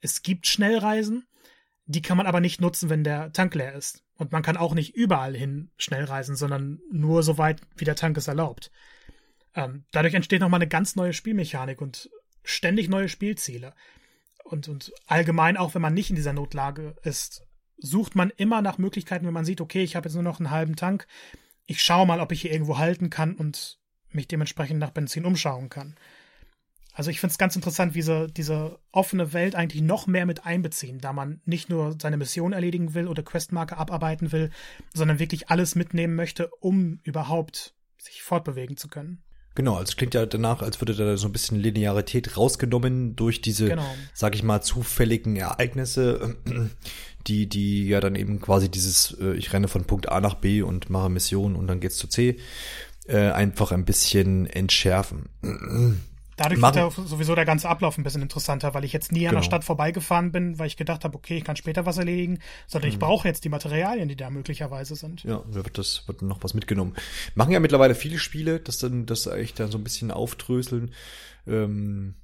Es gibt Schnellreisen, die kann man aber nicht nutzen, wenn der Tank leer ist. Und man kann auch nicht überall hin schnell reisen, sondern nur so weit, wie der Tank es erlaubt. Ähm, dadurch entsteht nochmal eine ganz neue Spielmechanik und ständig neue Spielziele. Und, und allgemein, auch wenn man nicht in dieser Notlage ist, sucht man immer nach Möglichkeiten, wenn man sieht, okay, ich habe jetzt nur noch einen halben Tank. Ich schaue mal, ob ich hier irgendwo halten kann und mich dementsprechend nach Benzin umschauen kann. Also ich finde es ganz interessant, wie sie diese offene Welt eigentlich noch mehr mit einbeziehen, da man nicht nur seine Mission erledigen will oder Questmarke abarbeiten will, sondern wirklich alles mitnehmen möchte, um überhaupt sich fortbewegen zu können. Genau, also es klingt ja danach, als würde da so ein bisschen Linearität rausgenommen durch diese, genau. sag ich mal, zufälligen Ereignisse, die, die ja dann eben quasi dieses, äh, ich renne von Punkt A nach B und mache Mission und dann geht's zu C, äh, einfach ein bisschen entschärfen. Dadurch Machen. wird ja sowieso der ganze Ablauf ein bisschen interessanter, weil ich jetzt nie genau. an der genau. Stadt vorbeigefahren bin, weil ich gedacht habe, okay, ich kann später was erledigen, sondern mhm. ich brauche jetzt die Materialien, die da möglicherweise sind. Ja, da wird das wird noch was mitgenommen. Machen ja mittlerweile viele Spiele, dass dann das eigentlich dann so ein bisschen aufdröseln. Ähm,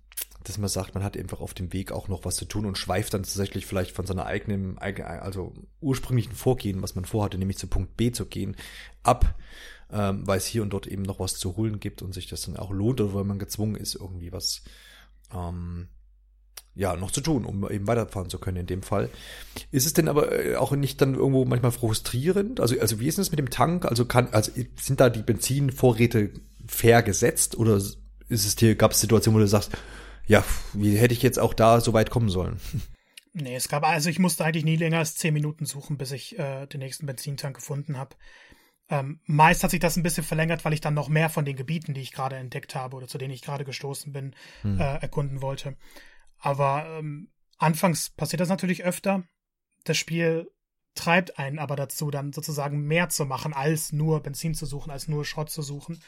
dass man sagt, man hat einfach auf dem Weg auch noch was zu tun und schweift dann tatsächlich vielleicht von seiner eigenen, also ursprünglichen Vorgehen, was man vorhatte, nämlich zu Punkt B zu gehen, ab ähm, weil es hier und dort eben noch was zu holen gibt und sich das dann auch lohnt oder weil man gezwungen ist, irgendwie was ähm, ja, noch zu tun, um eben weiterfahren zu können in dem Fall. Ist es denn aber äh, auch nicht dann irgendwo manchmal frustrierend? Also, also wie ist es mit dem Tank? Also kann, also sind da die Benzinvorräte fair gesetzt oder ist es dir, gab es Situationen, wo du sagst, ja, wie hätte ich jetzt auch da so weit kommen sollen? Nee, es gab, also ich musste eigentlich nie länger als zehn Minuten suchen, bis ich äh, den nächsten Benzintank gefunden habe. Ähm, meist hat sich das ein bisschen verlängert, weil ich dann noch mehr von den Gebieten, die ich gerade entdeckt habe oder zu denen ich gerade gestoßen bin, hm. äh, erkunden wollte. Aber ähm, anfangs passiert das natürlich öfter. Das Spiel treibt einen aber dazu, dann sozusagen mehr zu machen, als nur Benzin zu suchen, als nur Schrott zu suchen.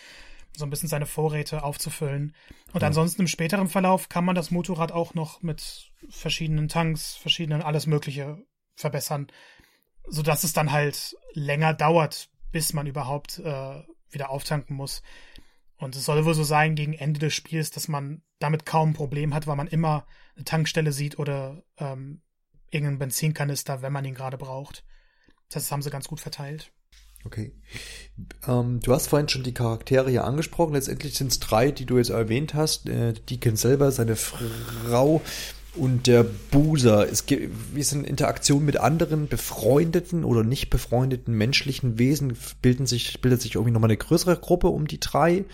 So ein bisschen seine Vorräte aufzufüllen. Und ja. ansonsten im späteren Verlauf kann man das Motorrad auch noch mit verschiedenen Tanks, verschiedenen alles Mögliche verbessern, sodass es dann halt länger dauert, bis man überhaupt äh, wieder auftanken muss. Und es soll wohl so sein gegen Ende des Spiels, dass man damit kaum ein Problem hat, weil man immer eine Tankstelle sieht oder ähm, irgendeinen Benzinkanister, wenn man ihn gerade braucht. Das haben sie ganz gut verteilt. Okay. Ähm, du hast vorhin schon die Charaktere hier angesprochen. Letztendlich sind es drei, die du jetzt erwähnt hast. Äh, Deacon selber, seine Frau, und der Buser. Es gibt, wie sind Interaktionen mit anderen befreundeten oder nicht befreundeten menschlichen Wesen bilden sich, bildet sich irgendwie nochmal eine größere Gruppe um die drei,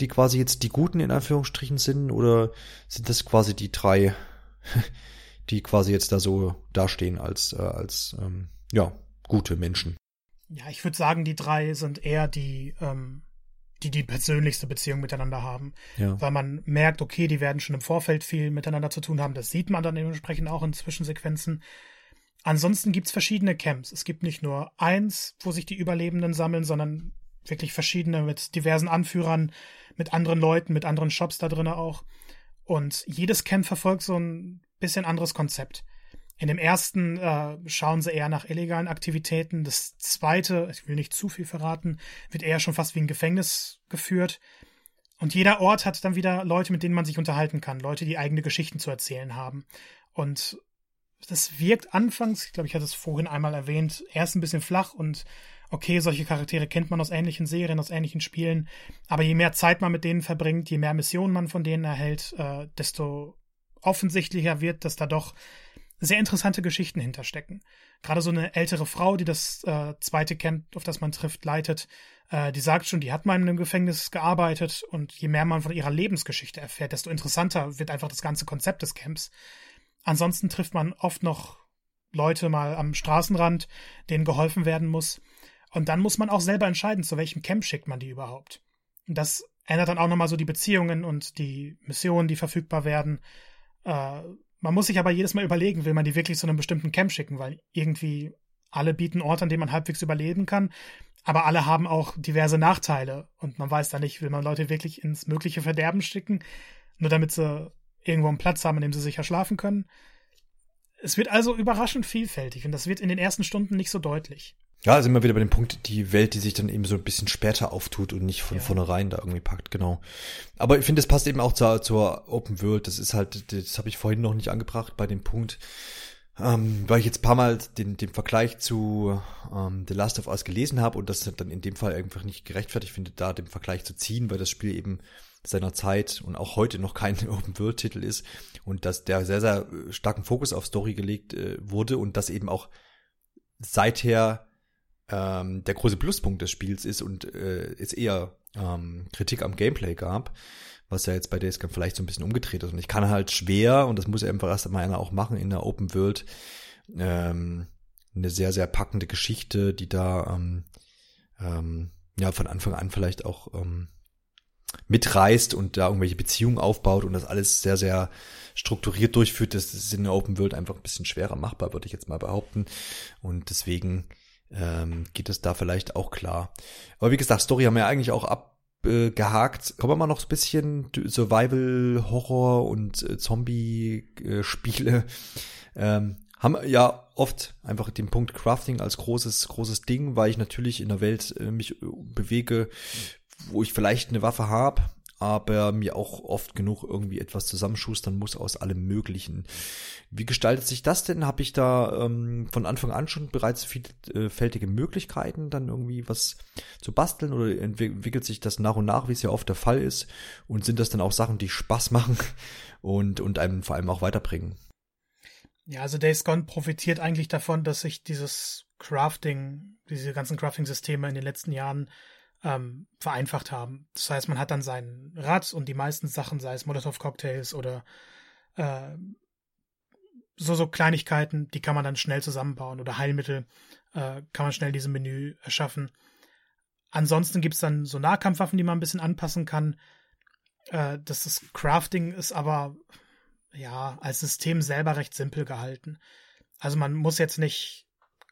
die quasi jetzt die Guten in Anführungsstrichen sind, oder sind das quasi die drei, die quasi jetzt da so dastehen als, äh, als, ähm, ja, gute Menschen? Ja, ich würde sagen, die drei sind eher die, ähm, die die persönlichste Beziehung miteinander haben. Ja. Weil man merkt, okay, die werden schon im Vorfeld viel miteinander zu tun haben. Das sieht man dann dementsprechend auch in Zwischensequenzen. Ansonsten gibt's verschiedene Camps. Es gibt nicht nur eins, wo sich die Überlebenden sammeln, sondern wirklich verschiedene mit diversen Anführern, mit anderen Leuten, mit anderen Shops da drinnen auch. Und jedes Camp verfolgt so ein bisschen anderes Konzept. In dem ersten äh, schauen sie eher nach illegalen Aktivitäten. Das zweite, ich will nicht zu viel verraten, wird eher schon fast wie ein Gefängnis geführt. Und jeder Ort hat dann wieder Leute, mit denen man sich unterhalten kann, Leute, die eigene Geschichten zu erzählen haben. Und das wirkt anfangs, ich glaube, ich hatte es vorhin einmal erwähnt, erst ein bisschen flach und okay, solche Charaktere kennt man aus ähnlichen Serien, aus ähnlichen Spielen, aber je mehr Zeit man mit denen verbringt, je mehr Missionen man von denen erhält, äh, desto offensichtlicher wird, dass da doch sehr interessante Geschichten hinterstecken. Gerade so eine ältere Frau, die das äh, zweite Camp, auf das man trifft, leitet, äh, die sagt schon, die hat mal in einem Gefängnis gearbeitet und je mehr man von ihrer Lebensgeschichte erfährt, desto interessanter wird einfach das ganze Konzept des Camps. Ansonsten trifft man oft noch Leute mal am Straßenrand, denen geholfen werden muss. Und dann muss man auch selber entscheiden, zu welchem Camp schickt man die überhaupt. Und das ändert dann auch nochmal so die Beziehungen und die Missionen, die verfügbar werden. Äh, man muss sich aber jedes Mal überlegen, will man die wirklich zu einem bestimmten Camp schicken, weil irgendwie alle bieten Orte, an denen man halbwegs überleben kann, aber alle haben auch diverse Nachteile und man weiß da nicht, will man Leute wirklich ins mögliche Verderben schicken, nur damit sie irgendwo einen Platz haben, in dem sie sicher schlafen können. Es wird also überraschend vielfältig und das wird in den ersten Stunden nicht so deutlich. Ja, sind wir wieder bei dem Punkt, die Welt, die sich dann eben so ein bisschen später auftut und nicht von ja. vornherein da irgendwie packt, genau. Aber ich finde, das passt eben auch zur, zur Open World. Das ist halt, das habe ich vorhin noch nicht angebracht bei dem Punkt, ähm, weil ich jetzt paar Mal den, den Vergleich zu ähm, The Last of Us gelesen habe und das dann in dem Fall einfach nicht gerechtfertigt finde, da den Vergleich zu ziehen, weil das Spiel eben seiner Zeit und auch heute noch kein Open-World-Titel ist und dass der sehr, sehr starken Fokus auf Story gelegt äh, wurde und das eben auch seither ähm, der große Pluspunkt des Spiels ist und äh, es eher ähm, Kritik am Gameplay gab, was ja jetzt bei Days vielleicht so ein bisschen umgedreht ist. Und ich kann halt schwer, und das muss ja einfach erst einmal einer auch machen in der Open World, ähm, eine sehr, sehr packende Geschichte, die da ähm, ähm, ja von Anfang an vielleicht auch ähm, mitreißt und da irgendwelche Beziehungen aufbaut und das alles sehr, sehr strukturiert durchführt, das ist in der Open World einfach ein bisschen schwerer machbar, würde ich jetzt mal behaupten. Und deswegen ähm, geht es da vielleicht auch klar. Aber wie gesagt, Story haben wir eigentlich auch abgehakt. Kommen wir mal noch ein bisschen Survival, Horror und äh, Zombie-Spiele. Ähm, haben ja oft einfach den Punkt Crafting als großes, großes Ding, weil ich natürlich in der Welt äh, mich äh, bewege, wo ich vielleicht eine Waffe habe, aber mir auch oft genug irgendwie etwas zusammenschustern muss aus allem Möglichen. Wie gestaltet sich das denn? Habe ich da ähm, von Anfang an schon bereits vielfältige Möglichkeiten, dann irgendwie was zu basteln oder entwickelt sich das nach und nach, wie es ja oft der Fall ist? Und sind das dann auch Sachen, die Spaß machen und, und einem vor allem auch weiterbringen? Ja, also Days Gone profitiert eigentlich davon, dass sich dieses Crafting, diese ganzen Crafting-Systeme in den letzten Jahren ähm, vereinfacht haben. Das heißt, man hat dann sein Rad und die meisten Sachen, sei es Molotov-Cocktails oder äh, so, so Kleinigkeiten, die kann man dann schnell zusammenbauen oder Heilmittel äh, kann man schnell diesem Menü erschaffen. Ansonsten gibt es dann so Nahkampfwaffen, die man ein bisschen anpassen kann. Äh, das ist, Crafting ist aber ja als System selber recht simpel gehalten. Also man muss jetzt nicht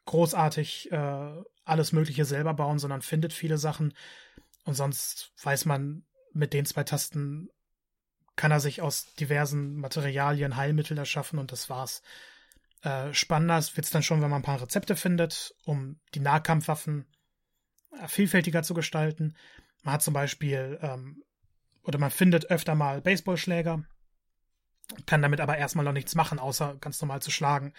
großartig äh, alles Mögliche selber bauen, sondern findet viele Sachen. Und sonst weiß man, mit den zwei Tasten kann er sich aus diversen Materialien Heilmittel erschaffen und das war's. Äh, spannender wird's dann schon, wenn man ein paar Rezepte findet, um die Nahkampfwaffen äh, vielfältiger zu gestalten. Man hat zum Beispiel, ähm, oder man findet öfter mal Baseballschläger, kann damit aber erstmal noch nichts machen, außer ganz normal zu schlagen.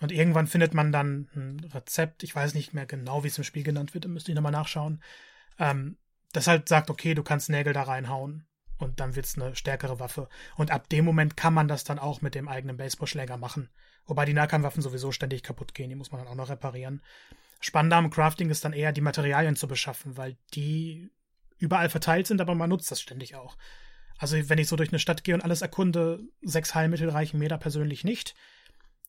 Und irgendwann findet man dann ein Rezept, ich weiß nicht mehr genau, wie es im Spiel genannt wird, da müsste ich nochmal nachschauen, ähm, das halt sagt, okay, du kannst Nägel da reinhauen und dann wird's eine stärkere Waffe. Und ab dem Moment kann man das dann auch mit dem eigenen Baseballschläger machen. Wobei die Nahkampfwaffen sowieso ständig kaputt gehen, die muss man dann auch noch reparieren. Spannender am Crafting ist dann eher die Materialien zu beschaffen, weil die überall verteilt sind, aber man nutzt das ständig auch. Also wenn ich so durch eine Stadt gehe und alles erkunde, sechs Heilmittel reichen mir da persönlich nicht.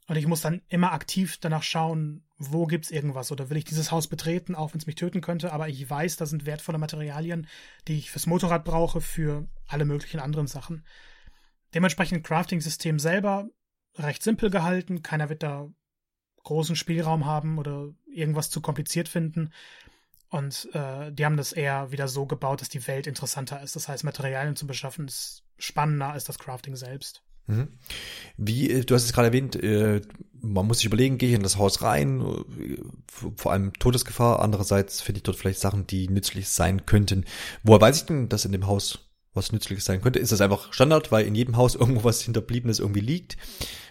Und ich muss dann immer aktiv danach schauen, wo gibt's irgendwas oder will ich dieses Haus betreten, auch wenn es mich töten könnte, aber ich weiß, da sind wertvolle Materialien, die ich fürs Motorrad brauche, für alle möglichen anderen Sachen. Dementsprechend Crafting-System selber recht simpel gehalten, keiner wird da großen Spielraum haben oder irgendwas zu kompliziert finden. Und äh, die haben das eher wieder so gebaut, dass die Welt interessanter ist. Das heißt, Materialien zu beschaffen ist spannender als das Crafting selbst. Mhm. Wie, äh, du hast es gerade erwähnt, äh, man muss sich überlegen, gehe ich in das Haus rein, äh, vor allem Todesgefahr, andererseits finde ich dort vielleicht Sachen, die nützlich sein könnten. Woher weiß ich denn, dass in dem Haus was Nützliches sein könnte? Ist das einfach Standard, weil in jedem Haus irgendwo was Hinterbliebenes irgendwie liegt?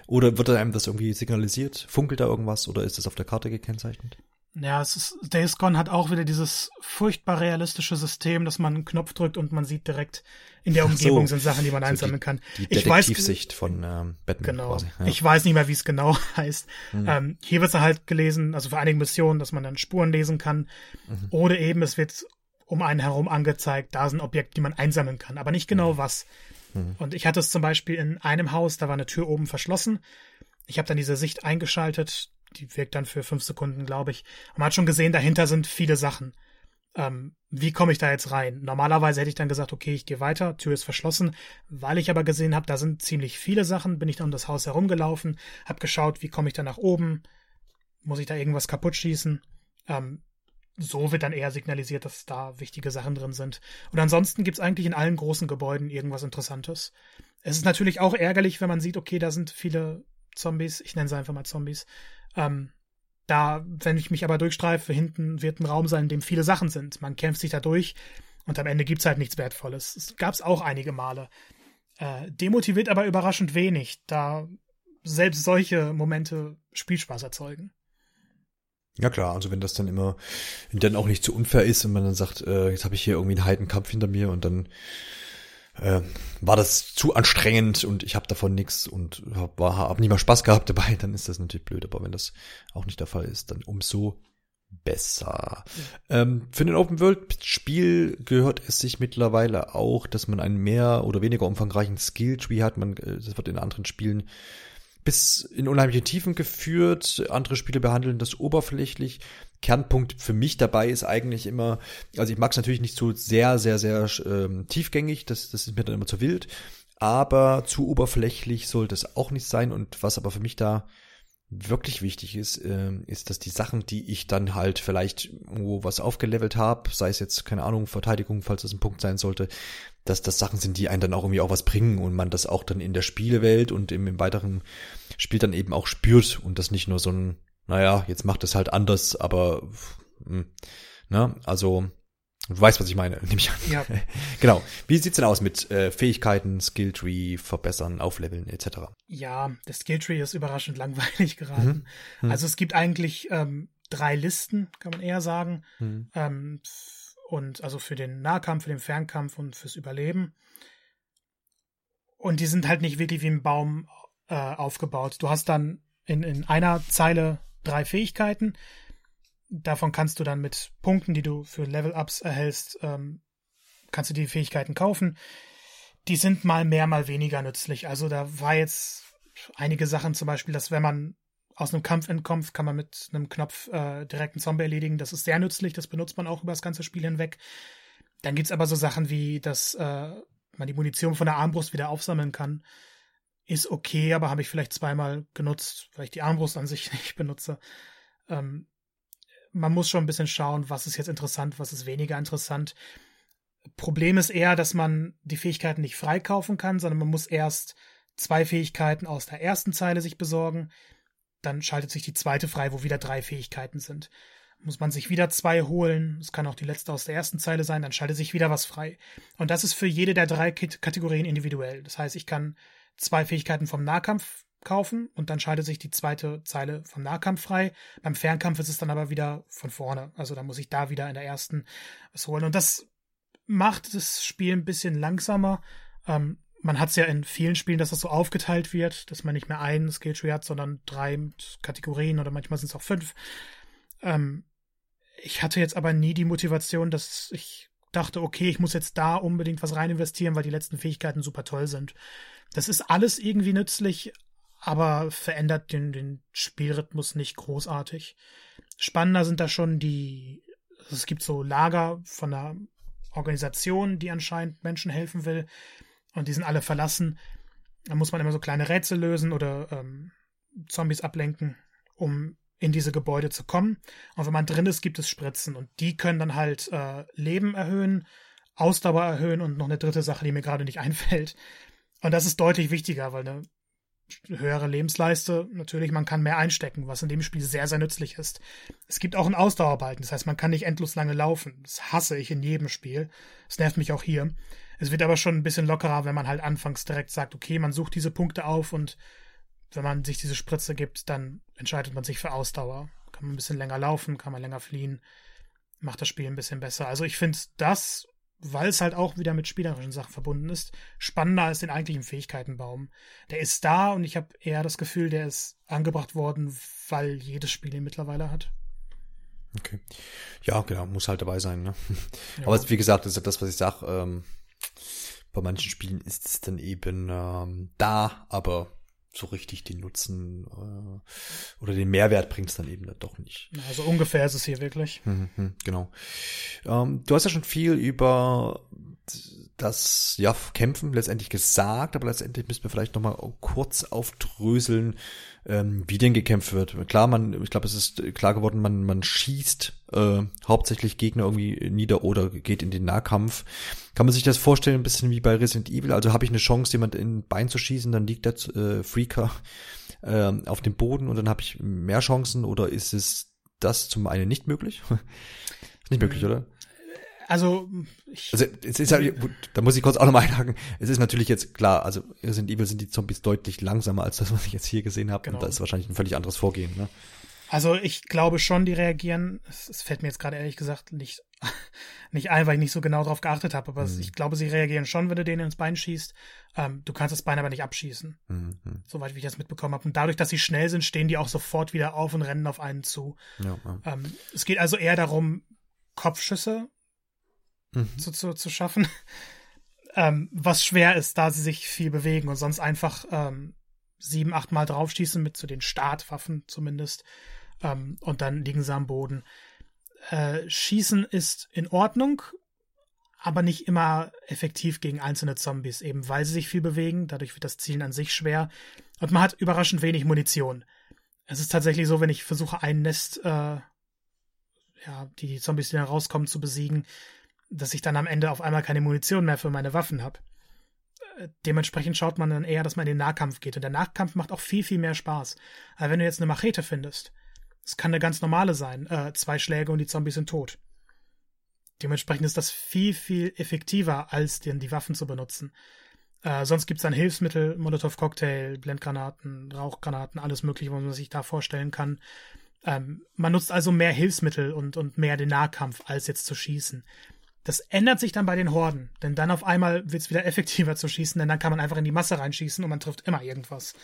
Oder wird einem das irgendwie signalisiert? Funkelt da irgendwas oder ist das auf der Karte gekennzeichnet? Ja, es ist, Days Gone hat auch wieder dieses furchtbar realistische System, dass man einen Knopf drückt und man sieht direkt in der Umgebung so, sind Sachen, die man so einsammeln die, kann. Die Detektivsicht von ähm, Batman genau. quasi. Ja. Ich weiß nicht mehr, wie es genau heißt. Mhm. Ähm, hier wird es halt gelesen, also für einige Missionen, dass man dann Spuren lesen kann. Mhm. Oder eben, es wird um einen herum angezeigt, da sind Objekte, die man einsammeln kann, aber nicht genau mhm. was. Mhm. Und ich hatte es zum Beispiel in einem Haus, da war eine Tür oben verschlossen. Ich habe dann diese Sicht eingeschaltet, die wirkt dann für fünf Sekunden, glaube ich. Man hat schon gesehen, dahinter sind viele Sachen. Ähm, wie komme ich da jetzt rein? Normalerweise hätte ich dann gesagt, okay, ich gehe weiter, Tür ist verschlossen. Weil ich aber gesehen habe, da sind ziemlich viele Sachen, bin ich dann um das Haus herumgelaufen, habe geschaut, wie komme ich da nach oben? Muss ich da irgendwas kaputt schießen? Ähm, so wird dann eher signalisiert, dass da wichtige Sachen drin sind. Und ansonsten gibt's eigentlich in allen großen Gebäuden irgendwas Interessantes. Es ist natürlich auch ärgerlich, wenn man sieht, okay, da sind viele Zombies, ich nenne sie einfach mal Zombies, ähm, da, wenn ich mich aber durchstreife, hinten wird ein Raum sein, in dem viele Sachen sind. Man kämpft sich da durch und am Ende gibt's halt nichts Wertvolles. Es gab's auch einige Male. Äh, demotiviert aber überraschend wenig, da selbst solche Momente Spielspaß erzeugen. Ja klar, also wenn das dann immer dann auch nicht zu unfair ist und man dann sagt, äh, jetzt habe ich hier irgendwie einen Heidenkampf hinter mir und dann äh, war das zu anstrengend und ich habe davon nichts und habe hab nicht mal Spaß gehabt dabei, dann ist das natürlich blöd. Aber wenn das auch nicht der Fall ist, dann umso besser. Ähm, für den Open World Spiel gehört es sich mittlerweile auch, dass man einen mehr oder weniger umfangreichen Skill Tree hat. Man, äh, das wird in anderen Spielen bis in unheimliche Tiefen geführt. Andere Spiele behandeln das oberflächlich. Kernpunkt für mich dabei ist eigentlich immer, also ich mag es natürlich nicht so sehr, sehr, sehr ähm, tiefgängig, das, das ist mir dann immer zu wild, aber zu oberflächlich sollte es auch nicht sein. Und was aber für mich da wirklich wichtig ist, äh, ist, dass die Sachen, die ich dann halt vielleicht irgendwo was aufgelevelt habe, sei es jetzt, keine Ahnung, Verteidigung, falls das ein Punkt sein sollte, dass das Sachen sind, die einen dann auch irgendwie auch was bringen und man das auch dann in der Spielewelt und im, im weiteren Spiel dann eben auch spürt und das nicht nur so ein, naja, jetzt macht es halt anders, aber, hm, ne, also, Du weißt, was ich meine, nehme ich an. Ja. genau. Wie sieht's denn aus mit äh, Fähigkeiten, Skilltree, verbessern, aufleveln etc.? Ja, der Skilltree ist überraschend langweilig geraten. Mhm. Mhm. Also es gibt eigentlich ähm, drei Listen, kann man eher sagen. Mhm. Ähm, und also für den Nahkampf, für den Fernkampf und fürs Überleben. Und die sind halt nicht wirklich wie ein Baum äh, aufgebaut. Du hast dann in, in einer Zeile drei Fähigkeiten davon kannst du dann mit Punkten, die du für Level-Ups erhältst, ähm, kannst du die Fähigkeiten kaufen. Die sind mal mehr, mal weniger nützlich. Also da war jetzt einige Sachen, zum Beispiel, dass wenn man aus einem Kampf entkommt, kann man mit einem Knopf äh, direkt einen Zombie erledigen. Das ist sehr nützlich, das benutzt man auch über das ganze Spiel hinweg. Dann gibt's aber so Sachen wie, dass äh, man die Munition von der Armbrust wieder aufsammeln kann. Ist okay, aber habe ich vielleicht zweimal genutzt, weil ich die Armbrust an sich nicht benutze. Ähm, man muss schon ein bisschen schauen, was ist jetzt interessant, was ist weniger interessant. Problem ist eher, dass man die Fähigkeiten nicht freikaufen kann, sondern man muss erst zwei Fähigkeiten aus der ersten Zeile sich besorgen. Dann schaltet sich die zweite frei, wo wieder drei Fähigkeiten sind. Muss man sich wieder zwei holen. Es kann auch die letzte aus der ersten Zeile sein, dann schaltet sich wieder was frei. Und das ist für jede der drei Kategorien individuell. Das heißt, ich kann zwei Fähigkeiten vom Nahkampf kaufen und dann schaltet sich die zweite Zeile vom Nahkampf frei. Beim Fernkampf ist es dann aber wieder von vorne. Also da muss ich da wieder in der ersten was holen. Und das macht das Spiel ein bisschen langsamer. Ähm, man hat es ja in vielen Spielen, dass das so aufgeteilt wird, dass man nicht mehr einen Skilltree hat, sondern drei Kategorien oder manchmal sind es auch fünf. Ähm, ich hatte jetzt aber nie die Motivation, dass ich dachte, okay, ich muss jetzt da unbedingt was rein investieren, weil die letzten Fähigkeiten super toll sind. Das ist alles irgendwie nützlich, aber verändert den, den Spielrhythmus nicht großartig. Spannender sind da schon die, also es gibt so Lager von einer Organisation, die anscheinend Menschen helfen will und die sind alle verlassen. Da muss man immer so kleine Rätsel lösen oder ähm, Zombies ablenken, um in diese Gebäude zu kommen. Und wenn man drin ist, gibt es Spritzen und die können dann halt äh, Leben erhöhen, Ausdauer erhöhen und noch eine dritte Sache, die mir gerade nicht einfällt. Und das ist deutlich wichtiger, weil eine höhere Lebensleiste, natürlich, man kann mehr einstecken, was in dem Spiel sehr, sehr nützlich ist. Es gibt auch ein Ausdauerbalken, das heißt, man kann nicht endlos lange laufen. Das hasse ich in jedem Spiel. Das nervt mich auch hier. Es wird aber schon ein bisschen lockerer, wenn man halt anfangs direkt sagt, okay, man sucht diese Punkte auf und wenn man sich diese Spritze gibt, dann entscheidet man sich für Ausdauer. Kann man ein bisschen länger laufen, kann man länger fliehen, macht das Spiel ein bisschen besser. Also ich finde das weil es halt auch wieder mit spielerischen Sachen verbunden ist, spannender als den eigentlichen Fähigkeitenbaum. Der ist da und ich habe eher das Gefühl, der ist angebracht worden, weil jedes Spiel ihn mittlerweile hat. Okay. Ja, genau, muss halt dabei sein. Ne? Ja. Aber wie gesagt, das ist ja das, was ich sage. Ähm, bei manchen Spielen ist es dann eben ähm, da, aber so richtig den Nutzen äh, oder den Mehrwert bringt es dann eben doch nicht. Also ungefähr ist es hier wirklich. Mhm, mhm, genau. Ähm, du hast ja schon viel über das ja, Kämpfen letztendlich gesagt, aber letztendlich müssen wir vielleicht nochmal kurz aufdröseln, ähm, wie denn gekämpft wird. Klar, man, ich glaube, es ist klar geworden, man, man schießt äh, hauptsächlich Gegner irgendwie nieder oder geht in den Nahkampf. Kann man sich das vorstellen, ein bisschen wie bei Resident Evil? Also habe ich eine Chance, jemand in ein Bein zu schießen, dann liegt der äh, Freaker äh, auf dem Boden und dann habe ich mehr Chancen oder ist es das zum einen nicht möglich? nicht möglich, oder? Also, ich, also es ist halt, da muss ich kurz auch nochmal einhaken. Es ist natürlich jetzt klar, also Resident Evil sind die Zombies deutlich langsamer als das, was ich jetzt hier gesehen habe. Genau. Und da ist wahrscheinlich ein völlig anderes Vorgehen. Ne? Also ich glaube schon, die reagieren. Es, fällt mir jetzt gerade ehrlich gesagt nicht, nicht ein, weil ich nicht so genau drauf geachtet habe. Aber mhm. ich glaube, sie reagieren schon, wenn du denen ins Bein schießt. Ähm, du kannst das Bein aber nicht abschießen. Mhm. Soweit wie ich das mitbekommen habe. Und dadurch, dass sie schnell sind, stehen die auch sofort wieder auf und rennen auf einen zu. Ja, ja. Ähm, es geht also eher darum, Kopfschüsse mhm. zu, zu, zu schaffen. ähm, was schwer ist, da sie sich viel bewegen und sonst einfach ähm, sieben, acht Mal draufschießen, mit zu den Startwaffen zumindest. Ähm, und dann liegen sie am Boden. Äh, Schießen ist in Ordnung, aber nicht immer effektiv gegen einzelne Zombies, eben weil sie sich viel bewegen. Dadurch wird das Zielen an sich schwer. Und man hat überraschend wenig Munition. Es ist tatsächlich so, wenn ich versuche, ein Nest, äh, ja, die Zombies, die da rauskommen, zu besiegen, dass ich dann am Ende auf einmal keine Munition mehr für meine Waffen habe. Äh, dementsprechend schaut man dann eher, dass man in den Nahkampf geht. Und der Nahkampf macht auch viel, viel mehr Spaß. Aber wenn du jetzt eine Machete findest, das kann eine ganz normale sein, äh, zwei Schläge und die Zombies sind tot. Dementsprechend ist das viel, viel effektiver, als den, die Waffen zu benutzen. Äh, sonst gibt es dann Hilfsmittel, Molotow-Cocktail, Blendgranaten, Rauchgranaten, alles mögliche, was man sich da vorstellen kann. Ähm, man nutzt also mehr Hilfsmittel und, und mehr den Nahkampf, als jetzt zu schießen. Das ändert sich dann bei den Horden, denn dann auf einmal wird es wieder effektiver zu schießen, denn dann kann man einfach in die Masse reinschießen und man trifft immer irgendwas.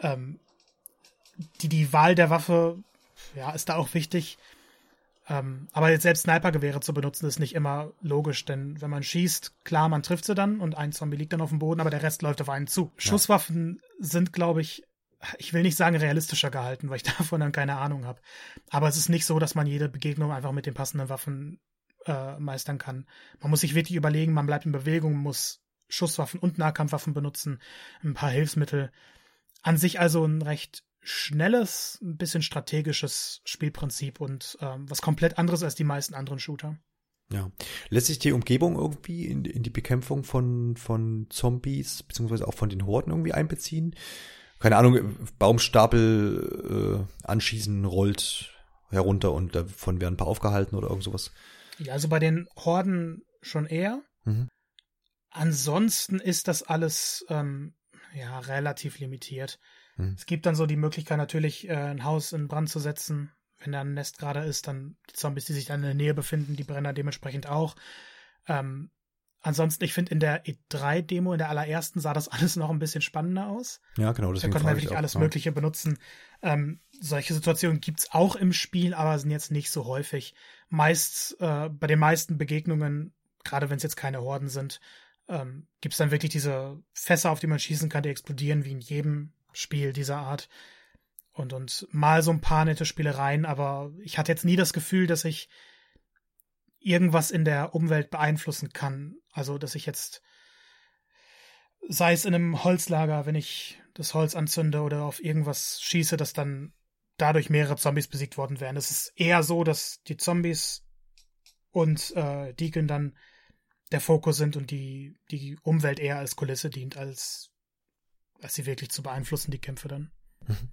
Ähm, die, die Wahl der Waffe, ja, ist da auch wichtig. Ähm, aber jetzt selbst Snipergewehre zu benutzen, ist nicht immer logisch, denn wenn man schießt, klar, man trifft sie dann und ein Zombie liegt dann auf dem Boden, aber der Rest läuft auf einen zu. Ja. Schusswaffen sind, glaube ich, ich will nicht sagen realistischer gehalten, weil ich davon dann keine Ahnung habe. Aber es ist nicht so, dass man jede Begegnung einfach mit den passenden Waffen äh, meistern kann. Man muss sich wirklich überlegen, man bleibt in Bewegung, muss Schusswaffen und Nahkampfwaffen benutzen, ein paar Hilfsmittel. An sich also ein recht schnelles, ein bisschen strategisches Spielprinzip und ähm, was komplett anderes als die meisten anderen Shooter. Ja. Lässt sich die Umgebung irgendwie in, in die Bekämpfung von, von Zombies, beziehungsweise auch von den Horden irgendwie einbeziehen? Keine Ahnung, Baumstapel äh, anschießen, rollt herunter und davon werden ein paar aufgehalten oder irgend sowas. Ja, also bei den Horden schon eher. Mhm. Ansonsten ist das alles ähm, ja relativ limitiert. Mhm. Es gibt dann so die Möglichkeit natürlich äh, ein Haus in Brand zu setzen, wenn da ein Nest gerade ist, dann die Zombies, die sich dann in der Nähe befinden, die brennen dementsprechend auch. Ähm, ansonsten, ich finde in der E3-Demo, in der allerersten, sah das alles noch ein bisschen spannender aus. Ja, genau. Deswegen da konnte man wirklich alles ja. Mögliche benutzen. Ähm, solche Situationen gibt's auch im Spiel, aber sind jetzt nicht so häufig. Meist, äh, bei den meisten Begegnungen, gerade wenn es jetzt keine Horden sind, ähm, gibt's dann wirklich diese Fässer, auf die man schießen kann, die explodieren, wie in jedem Spiel dieser Art. Und, und mal so ein paar nette Spielereien, aber ich hatte jetzt nie das Gefühl, dass ich irgendwas in der Umwelt beeinflussen kann. Also, dass ich jetzt, sei es in einem Holzlager, wenn ich das Holz anzünde oder auf irgendwas schieße, dass dann dadurch mehrere Zombies besiegt worden wären. Es ist eher so, dass die Zombies und äh, Deacon dann der Fokus sind und die, die Umwelt eher als Kulisse dient, als, als sie wirklich zu beeinflussen, die Kämpfe dann.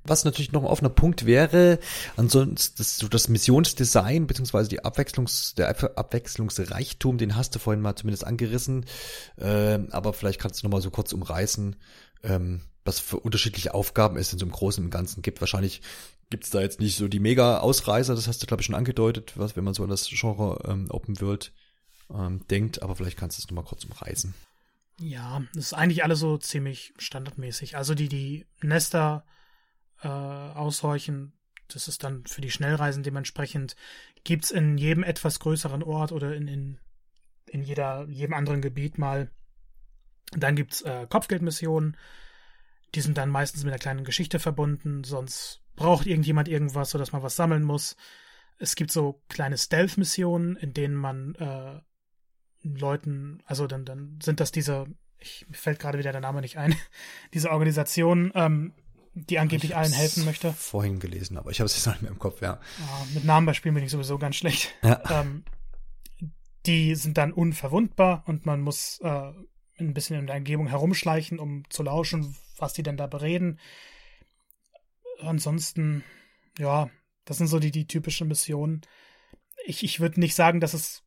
Was natürlich noch ein offener Punkt wäre, ansonsten das, so das Missionsdesign beziehungsweise die Abwechslungs, der Abwechslungsreichtum, den hast du vorhin mal zumindest angerissen, äh, aber vielleicht kannst du noch mal so kurz umreißen, ähm, was für unterschiedliche Aufgaben es in so einem Großen und Ganzen gibt. Wahrscheinlich gibt's da jetzt nicht so die Mega-Ausreißer, das hast du glaube ich schon angedeutet, was wenn man so an das Genre ähm, Open World ähm, denkt, aber vielleicht kannst du es noch mal kurz umreißen. Ja, das ist eigentlich alles so ziemlich standardmäßig. Also die, die Nester äh, aushorchen. Das ist dann für die Schnellreisen dementsprechend. Gibt's in jedem etwas größeren Ort oder in, in, in jeder, jedem anderen Gebiet mal. Dann gibt's äh, Kopfgeldmissionen. Die sind dann meistens mit einer kleinen Geschichte verbunden. Sonst braucht irgendjemand irgendwas, sodass man was sammeln muss. Es gibt so kleine Stealth-Missionen, in denen man äh, Leuten, also dann, dann sind das diese, ich, mir fällt gerade wieder der Name nicht ein, diese Organisationen, ähm, die angeblich allen helfen möchte. Vorhin gelesen, aber ich habe es jetzt noch nicht mehr im Kopf, ja. ja mit Namenbeispielen bin ich sowieso ganz schlecht. Ja. Ähm, die sind dann unverwundbar und man muss äh, ein bisschen in der Umgebung herumschleichen, um zu lauschen, was die denn da bereden. Ansonsten, ja, das sind so die, die typischen Missionen. Ich, ich würde nicht sagen, dass es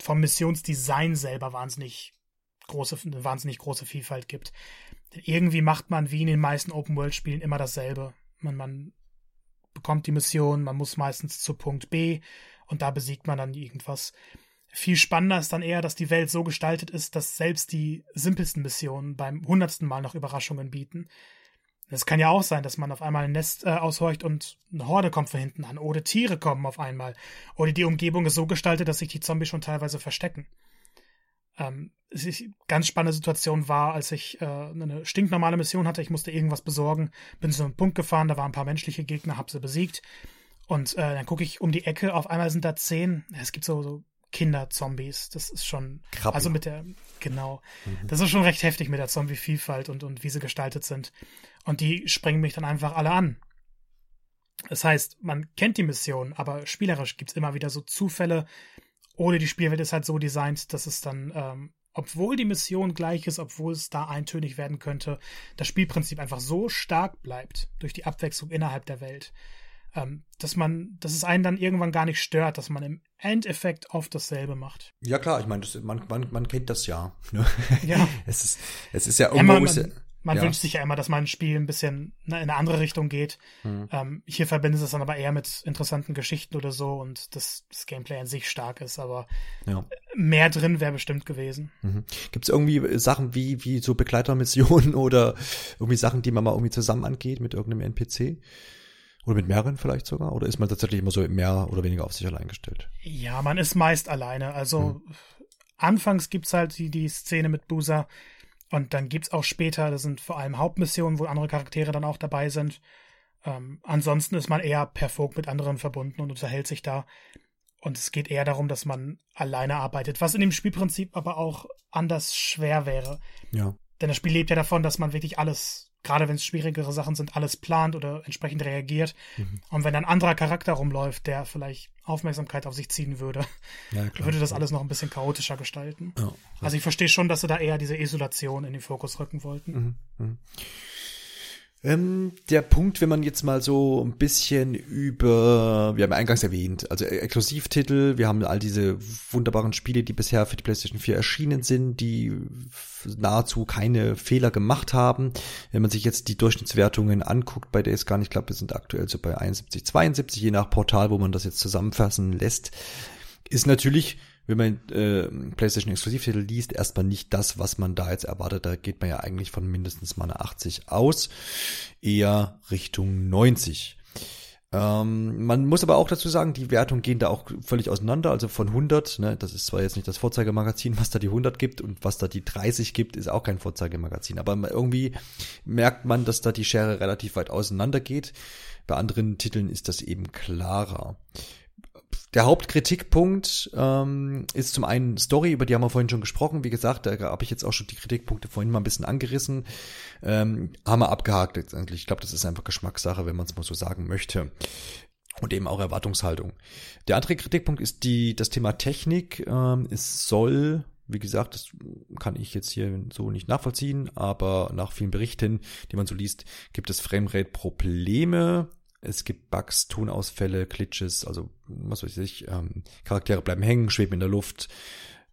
vom Missionsdesign selber wahnsinnig große, eine wahnsinnig große Vielfalt gibt irgendwie macht man wie in den meisten Open-World-Spielen immer dasselbe. Man, man bekommt die Mission, man muss meistens zu Punkt B und da besiegt man dann irgendwas. Viel spannender ist dann eher, dass die Welt so gestaltet ist, dass selbst die simpelsten Missionen beim hundertsten Mal noch Überraschungen bieten. Es kann ja auch sein, dass man auf einmal ein Nest äh, aushorcht und eine Horde kommt von hinten an oder Tiere kommen auf einmal oder die Umgebung ist so gestaltet, dass sich die Zombies schon teilweise verstecken. Ähm, ganz spannende Situation war, als ich äh, eine stinknormale Mission hatte. Ich musste irgendwas besorgen, bin zu einem Punkt gefahren, da waren ein paar menschliche Gegner, hab sie besiegt. Und äh, dann gucke ich um die Ecke, auf einmal sind da zehn, es gibt so, so Kinder-Zombies. Das ist schon. Krabben. Also mit der, genau. Mhm. Das ist schon recht heftig mit der Zombie-Vielfalt und, und wie sie gestaltet sind. Und die springen mich dann einfach alle an. Das heißt, man kennt die Mission, aber spielerisch gibt es immer wieder so Zufälle, oder die Spielwelt ist halt so designt, dass es dann, ähm, obwohl die Mission gleich ist, obwohl es da eintönig werden könnte, das Spielprinzip einfach so stark bleibt durch die Abwechslung innerhalb der Welt, ähm, dass man, dass es einen dann irgendwann gar nicht stört, dass man im Endeffekt oft dasselbe macht. Ja klar, ich meine, man, man, man kennt das ja. Ne? Ja. es ist, es ist ja irgendwo. Ja, man, man ja. wünscht sich ja immer, dass mein Spiel ein bisschen in eine andere Richtung geht. Mhm. Ähm, hier verbindet es dann aber eher mit interessanten Geschichten oder so und das, das Gameplay an sich stark ist, aber ja. mehr drin wäre bestimmt gewesen. Mhm. Gibt es irgendwie Sachen wie, wie so Begleitermissionen oder irgendwie Sachen, die man mal irgendwie zusammen angeht mit irgendeinem NPC? Oder mit mehreren vielleicht sogar? Oder ist man tatsächlich immer so mehr oder weniger auf sich allein gestellt? Ja, man ist meist alleine. Also mhm. anfangs gibt's halt die, die Szene mit Boozer, und dann gibt's auch später, das sind vor allem Hauptmissionen, wo andere Charaktere dann auch dabei sind. Ähm, ansonsten ist man eher per Funk mit anderen verbunden und unterhält sich da. Und es geht eher darum, dass man alleine arbeitet, was in dem Spielprinzip aber auch anders schwer wäre. Ja. Denn das Spiel lebt ja davon, dass man wirklich alles gerade wenn es schwierigere Sachen sind, alles plant oder entsprechend reagiert. Mhm. Und wenn ein anderer Charakter rumläuft, der vielleicht Aufmerksamkeit auf sich ziehen würde, ja, würde das alles noch ein bisschen chaotischer gestalten. Ja, also ich verstehe schon, dass sie da eher diese Isolation in den Fokus rücken wollten. Mhm. Mhm. Ähm, der Punkt, wenn man jetzt mal so ein bisschen über, wir haben eingangs erwähnt, also Exklusivtitel, wir haben all diese wunderbaren Spiele, die bisher für die PlayStation 4 erschienen sind, die nahezu keine Fehler gemacht haben. Wenn man sich jetzt die Durchschnittswertungen anguckt bei gar nicht, ich glaube, wir sind aktuell so bei 71, 72, je nach Portal, wo man das jetzt zusammenfassen lässt, ist natürlich wenn man äh, PlayStation Exklusivtitel liest, erstmal nicht das, was man da jetzt erwartet. Da geht man ja eigentlich von mindestens mal einer 80 aus, eher Richtung 90. Ähm, man muss aber auch dazu sagen, die Wertungen gehen da auch völlig auseinander. Also von 100, ne, das ist zwar jetzt nicht das Vorzeigemagazin, was da die 100 gibt und was da die 30 gibt, ist auch kein Vorzeigemagazin. Aber irgendwie merkt man, dass da die Schere relativ weit auseinander geht. Bei anderen Titeln ist das eben klarer der Hauptkritikpunkt ähm, ist zum einen Story, über die haben wir vorhin schon gesprochen. Wie gesagt, da habe ich jetzt auch schon die Kritikpunkte vorhin mal ein bisschen angerissen. Ähm, haben wir abgehakt letztendlich. Ich glaube, das ist einfach Geschmackssache, wenn man es mal so sagen möchte. Und eben auch Erwartungshaltung. Der andere Kritikpunkt ist die, das Thema Technik. Ähm, es soll Wie gesagt, das kann ich jetzt hier so nicht nachvollziehen, aber nach vielen Berichten, die man so liest, gibt es Framerate-Probleme. Es gibt Bugs, Tonausfälle, Glitches, also was weiß ich, ähm, Charaktere bleiben hängen, schweben in der Luft,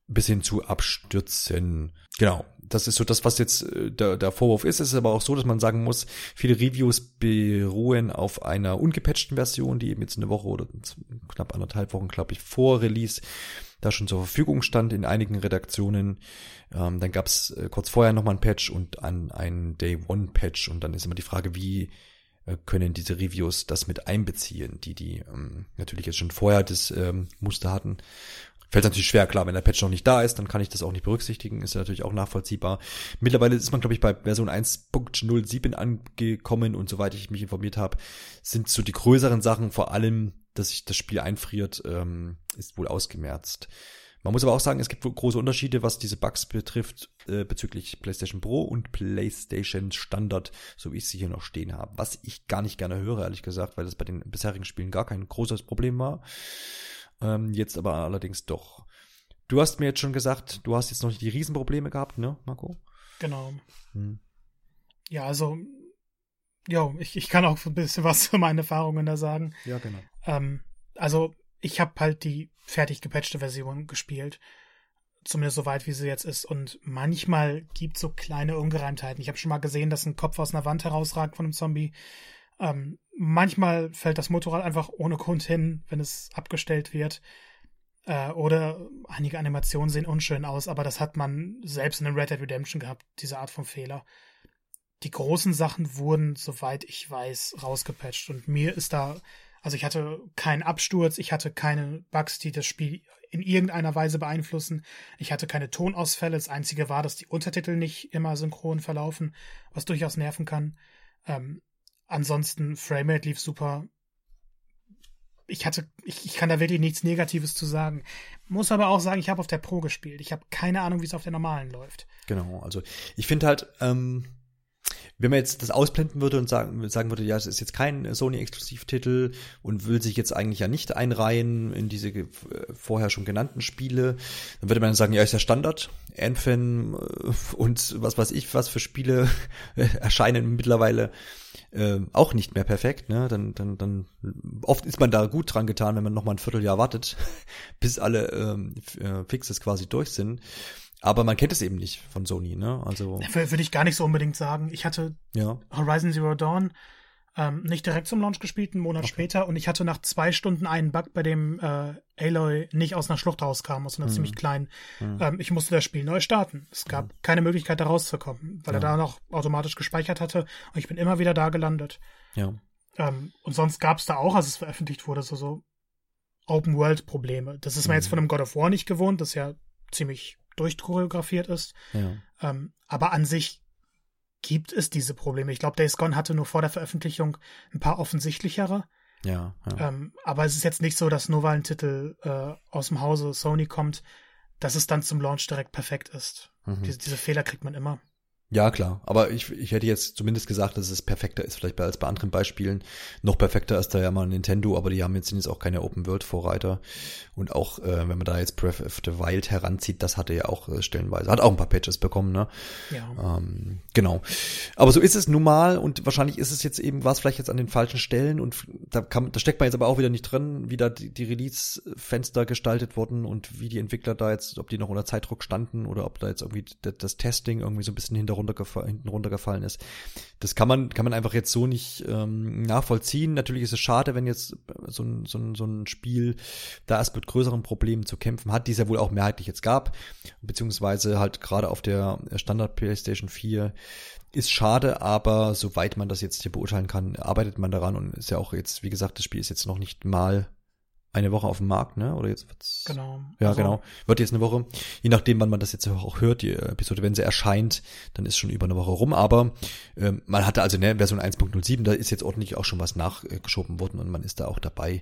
bis hin zu Abstürzen. Genau, das ist so das, was jetzt äh, der, der Vorwurf ist. Es ist aber auch so, dass man sagen muss, viele Reviews beruhen auf einer ungepatchten Version, die eben jetzt eine Woche oder knapp anderthalb Wochen, glaube ich, vor Release da schon zur Verfügung stand in einigen Redaktionen. Ähm, dann gab es äh, kurz vorher nochmal ein Patch und an einen Day-One-Patch. Und dann ist immer die Frage, wie können diese Reviews das mit einbeziehen, die die ähm, natürlich jetzt schon vorher das ähm, Muster hatten Fällt natürlich schwer, klar, wenn der Patch noch nicht da ist, dann kann ich das auch nicht berücksichtigen, ist natürlich auch nachvollziehbar. Mittlerweile ist man, glaube ich, bei Version 1.07 angekommen und soweit ich mich informiert habe, sind so die größeren Sachen, vor allem, dass sich das Spiel einfriert, ähm, ist wohl ausgemerzt. Man muss aber auch sagen, es gibt große Unterschiede, was diese Bugs betrifft, äh, bezüglich PlayStation Pro und PlayStation Standard, so wie ich sie hier noch stehen habe. Was ich gar nicht gerne höre, ehrlich gesagt, weil das bei den bisherigen Spielen gar kein großes Problem war. Ähm, jetzt aber allerdings doch. Du hast mir jetzt schon gesagt, du hast jetzt noch nicht die Riesenprobleme gehabt, ne, Marco? Genau. Hm. Ja, also, ja, ich, ich kann auch ein bisschen was zu meinen Erfahrungen da sagen. Ja, genau. Ähm, also, ich habe halt die fertig gepatchte Version gespielt. Zumindest so weit, wie sie jetzt ist. Und manchmal gibt es so kleine Ungereimtheiten. Ich habe schon mal gesehen, dass ein Kopf aus einer Wand herausragt von einem Zombie. Ähm, manchmal fällt das Motorrad einfach ohne Grund hin, wenn es abgestellt wird. Äh, oder einige Animationen sehen unschön aus, aber das hat man selbst in Red Dead Redemption gehabt, diese Art von Fehler. Die großen Sachen wurden, soweit ich weiß, rausgepatcht. Und mir ist da, also ich hatte keinen Absturz, ich hatte keine Bugs, die das Spiel in irgendeiner Weise beeinflussen. Ich hatte keine Tonausfälle. Das Einzige war, dass die Untertitel nicht immer synchron verlaufen, was durchaus nerven kann. Ähm, Ansonsten Framerate lief super. Ich hatte, ich, ich kann da wirklich nichts Negatives zu sagen. Muss aber auch sagen, ich habe auf der Pro gespielt. Ich habe keine Ahnung, wie es auf der normalen läuft. Genau, also ich finde halt, ähm, wenn man jetzt das ausblenden würde und sagen, sagen würde, ja, es ist jetzt kein Sony-Exklusivtitel und will sich jetzt eigentlich ja nicht einreihen in diese äh, vorher schon genannten Spiele, dann würde man sagen, ja, ist ja Standard. Anthem äh, und was weiß ich, was für Spiele erscheinen mittlerweile äh, auch nicht mehr perfekt, ne? Dann, dann, dann oft ist man da gut dran getan, wenn man noch mal ein Vierteljahr wartet, bis alle ähm, äh, Fixes quasi durch sind. Aber man kennt es eben nicht von Sony, ne? Also würde ich gar nicht so unbedingt sagen. Ich hatte ja. Horizon Zero Dawn ähm, nicht direkt zum Launch gespielt, einen Monat okay. später, und ich hatte nach zwei Stunden einen Bug, bei dem äh, Aloy nicht aus einer Schlucht rauskam, aus einer mhm. ziemlich kleinen. Mhm. Ähm, ich musste das Spiel neu starten. Es gab mhm. keine Möglichkeit, da rauszukommen, weil ja. er da noch automatisch gespeichert hatte und ich bin immer wieder da gelandet. Ja. Ähm, und sonst gab es da auch, als es veröffentlicht wurde, so, so Open-World-Probleme. Das ist man jetzt mhm. von einem God of War nicht gewohnt, das ja ziemlich durchchoreografiert ist. Ja. Ähm, aber an sich gibt es diese Probleme. Ich glaube, Days Gone hatte nur vor der Veröffentlichung ein paar offensichtlichere. Ja, ja. Ähm, aber es ist jetzt nicht so, dass nur weil ein Titel äh, aus dem Hause Sony kommt, dass es dann zum Launch direkt perfekt ist. Mhm. Diese, diese Fehler kriegt man immer. Ja, klar. Aber ich, ich hätte jetzt zumindest gesagt, dass es perfekter ist, vielleicht als bei anderen Beispielen. Noch perfekter ist da ja mal Nintendo, aber die haben jetzt, sind jetzt auch keine Open-World-Vorreiter. Und auch, äh, wenn man da jetzt Breath of the Wild heranzieht, das hatte ja auch äh, stellenweise, hat auch ein paar Patches bekommen, ne? Ja. Ähm, genau. Aber so ist es nun mal und wahrscheinlich ist es jetzt eben, was vielleicht jetzt an den falschen Stellen und da kann, da steckt man jetzt aber auch wieder nicht drin, wie da die, die Release-Fenster gestaltet wurden und wie die Entwickler da jetzt, ob die noch unter Zeitdruck standen oder ob da jetzt irgendwie das Testing irgendwie so ein bisschen hinter runtergefallen, hinten runtergefallen ist. Das kann man, kann man einfach jetzt so nicht ähm, nachvollziehen. Natürlich ist es schade, wenn jetzt so ein, so ein, so ein Spiel da erst mit größeren Problemen zu kämpfen hat, die es ja wohl auch mehrheitlich jetzt gab, beziehungsweise halt gerade auf der Standard PlayStation 4 ist schade, aber soweit man das jetzt hier beurteilen kann, arbeitet man daran und ist ja auch jetzt, wie gesagt, das Spiel ist jetzt noch nicht mal eine Woche auf dem Markt, ne? Oder jetzt wird's. Genau. Ja, also, genau. Wird jetzt eine Woche. Je nachdem, wann man das jetzt auch hört, die Episode, wenn sie erscheint, dann ist schon über eine Woche rum. Aber ähm, man hatte also ne, Version 1.07, da ist jetzt ordentlich auch schon was nachgeschoben worden und man ist da auch dabei.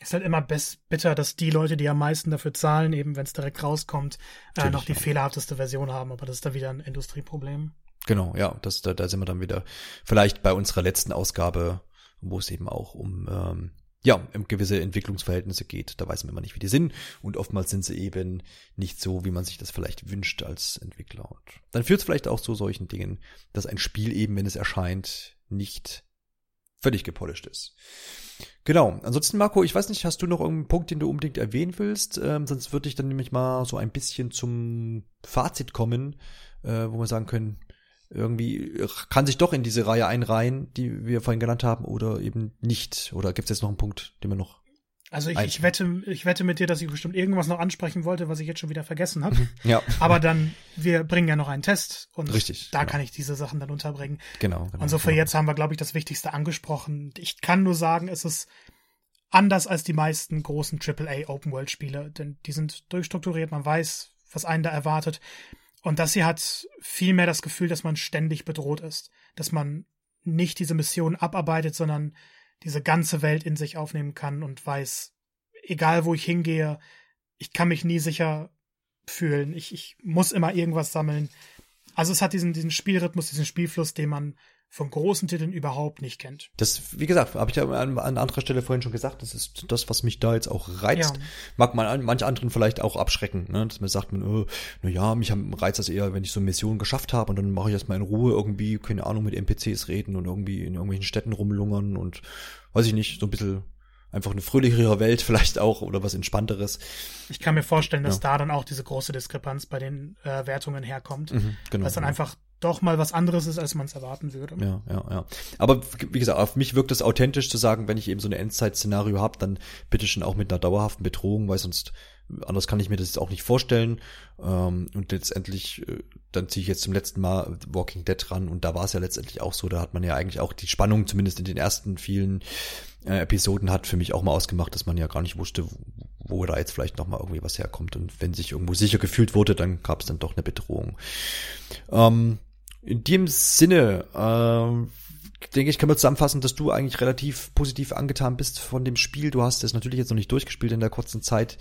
Ist halt immer bitter, dass die Leute, die am meisten dafür zahlen, eben wenn es direkt rauskommt, äh, noch die ja. fehlerhafteste Version haben. Aber das ist da wieder ein Industrieproblem. Genau, ja, das, da, da sind wir dann wieder vielleicht bei unserer letzten Ausgabe, wo es eben auch um ähm, ja, um gewisse Entwicklungsverhältnisse geht. Da weiß man immer nicht, wie die sind. Und oftmals sind sie eben nicht so, wie man sich das vielleicht wünscht als Entwickler. Und dann führt es vielleicht auch zu solchen Dingen, dass ein Spiel eben, wenn es erscheint, nicht völlig gepolished ist. Genau. Ansonsten, Marco, ich weiß nicht, hast du noch irgendeinen Punkt, den du unbedingt erwähnen willst? Ähm, sonst würde ich dann nämlich mal so ein bisschen zum Fazit kommen, äh, wo wir sagen können, irgendwie kann sich doch in diese Reihe einreihen, die wir vorhin genannt haben, oder eben nicht? Oder gibt es jetzt noch einen Punkt, den wir noch also ich, ich, wette, ich wette mit dir, dass ich bestimmt irgendwas noch ansprechen wollte, was ich jetzt schon wieder vergessen habe. Mhm. Ja. Aber dann, wir bringen ja noch einen Test und Richtig, da genau. kann ich diese Sachen dann unterbringen. Genau. genau und so für genau. jetzt haben wir, glaube ich, das Wichtigste angesprochen. Ich kann nur sagen, es ist anders als die meisten großen AAA Open World Spiele, denn die sind durchstrukturiert, man weiß, was einen da erwartet. Und das hier hat viel mehr das Gefühl, dass man ständig bedroht ist, dass man nicht diese Mission abarbeitet, sondern diese ganze Welt in sich aufnehmen kann und weiß, egal wo ich hingehe, ich kann mich nie sicher fühlen. Ich, ich muss immer irgendwas sammeln. Also es hat diesen, diesen Spielrhythmus, diesen Spielfluss, den man von großen Titeln überhaupt nicht kennt. Das, wie gesagt, habe ich ja an, an anderer Stelle vorhin schon gesagt, das ist das, was mich da jetzt auch reizt. Ja. Mag man manche anderen vielleicht auch abschrecken, ne? dass man sagt, man, oh, na ja, mich reizt das eher, wenn ich so eine Mission geschafft habe und dann mache ich erstmal in Ruhe irgendwie, keine Ahnung, mit NPCs reden und irgendwie in irgendwelchen Städten rumlungern und weiß ich nicht, so ein bisschen einfach eine fröhlichere Welt vielleicht auch oder was entspannteres. Ich kann mir vorstellen, dass ja. da dann auch diese große Diskrepanz bei den äh, Wertungen herkommt. Mhm, genau. Dass dann ja. einfach doch mal was anderes ist, als man es erwarten würde. Ja, ja, ja. Aber wie gesagt, auf mich wirkt es authentisch zu sagen, wenn ich eben so ein Endzeit-Szenario habe, dann bitte schon auch mit einer dauerhaften Bedrohung, weil sonst anders kann ich mir das jetzt auch nicht vorstellen. Ähm, und letztendlich, äh, dann ziehe ich jetzt zum letzten Mal Walking Dead ran und da war es ja letztendlich auch so, da hat man ja eigentlich auch die Spannung, zumindest in den ersten vielen äh, Episoden, hat für mich auch mal ausgemacht, dass man ja gar nicht wusste, wo da jetzt vielleicht noch mal irgendwie was herkommt. Und wenn sich irgendwo sicher gefühlt wurde, dann gab es dann doch eine Bedrohung. Ähm, in dem Sinne, äh, denke ich, kann man zusammenfassen, dass du eigentlich relativ positiv angetan bist von dem Spiel. Du hast es natürlich jetzt noch nicht durchgespielt in der kurzen Zeit.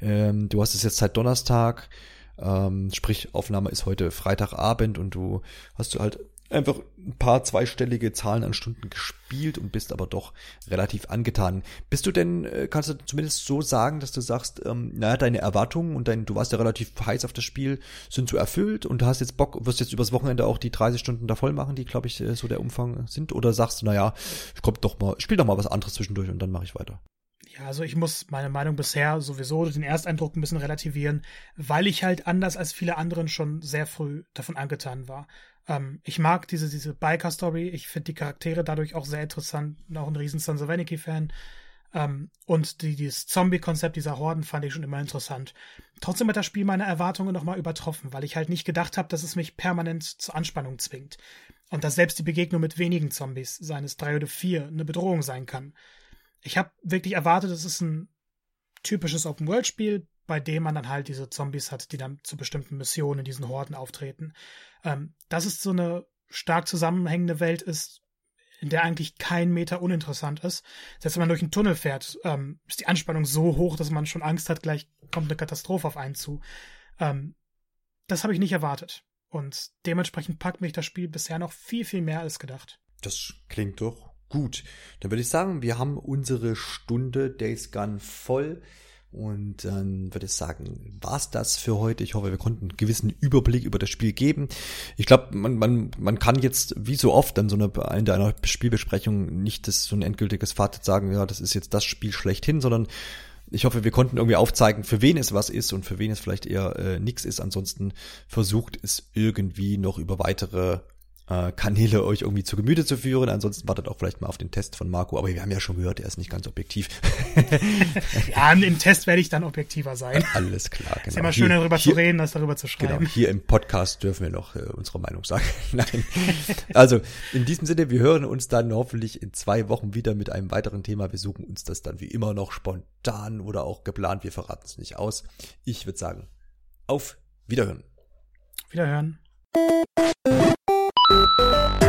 Ähm, du hast es jetzt seit Donnerstag. Ähm, sprich, Aufnahme ist heute Freitagabend und du hast du halt einfach ein paar zweistellige Zahlen an Stunden gespielt und bist aber doch relativ angetan. Bist du denn, äh, kannst du zumindest so sagen, dass du sagst, ähm, naja, deine Erwartungen und dein, du warst ja relativ heiß auf das Spiel, sind so erfüllt und du hast jetzt Bock, wirst jetzt übers Wochenende auch die 30 Stunden da voll machen, die, glaube ich, äh, so der Umfang sind? Oder sagst du, naja, ich komm doch mal, spiel doch mal was anderes zwischendurch und dann mache ich weiter? Ja, also ich muss meine Meinung bisher sowieso den Ersteindruck ein bisschen relativieren, weil ich halt anders als viele anderen schon sehr früh davon angetan war. Ähm, ich mag diese, diese Biker-Story. Ich finde die Charaktere dadurch auch sehr interessant. Bin auch ein riesen Anarchy-Fan. Ähm, und die, dieses Zombie-Konzept dieser Horden fand ich schon immer interessant. Trotzdem hat das Spiel meine Erwartungen nochmal übertroffen, weil ich halt nicht gedacht habe, dass es mich permanent zur Anspannung zwingt. Und dass selbst die Begegnung mit wenigen Zombies, seines drei oder vier, eine Bedrohung sein kann. Ich habe wirklich erwartet, es ist ein typisches Open-World-Spiel, bei dem man dann halt diese Zombies hat, die dann zu bestimmten Missionen in diesen Horden auftreten. Ähm, dass es so eine stark zusammenhängende Welt ist, in der eigentlich kein Meter uninteressant ist. Selbst wenn man durch einen Tunnel fährt, ähm, ist die Anspannung so hoch, dass man schon Angst hat, gleich kommt eine Katastrophe auf einen zu. Ähm, das habe ich nicht erwartet. Und dementsprechend packt mich das Spiel bisher noch viel, viel mehr als gedacht. Das klingt doch gut. Dann würde ich sagen, wir haben unsere Stunde Days Gone voll. Und dann würde ich sagen, war's das für heute. Ich hoffe, wir konnten einen gewissen Überblick über das Spiel geben. Ich glaube, man, man, man kann jetzt, wie so oft, an so einer, in einer Spielbesprechung nicht das so ein endgültiges Fazit sagen, ja, das ist jetzt das Spiel schlechthin, sondern ich hoffe, wir konnten irgendwie aufzeigen, für wen es was ist und für wen es vielleicht eher äh, nichts ist. Ansonsten versucht es irgendwie noch über weitere äh, Kanäle euch irgendwie zu Gemüte zu führen. Ansonsten wartet auch vielleicht mal auf den Test von Marco. Aber wir haben ja schon gehört, er ist nicht ganz objektiv. ja, im Test werde ich dann objektiver sein. Alles klar, genau. Ist immer schön, darüber hier, zu reden, als darüber zu schreiben. Genau, hier im Podcast dürfen wir noch äh, unsere Meinung sagen. Nein. Also, in diesem Sinne, wir hören uns dann hoffentlich in zwei Wochen wieder mit einem weiteren Thema. Wir suchen uns das dann wie immer noch spontan oder auch geplant. Wir verraten es nicht aus. Ich würde sagen, auf Wiederhören. Wiederhören. Thank you.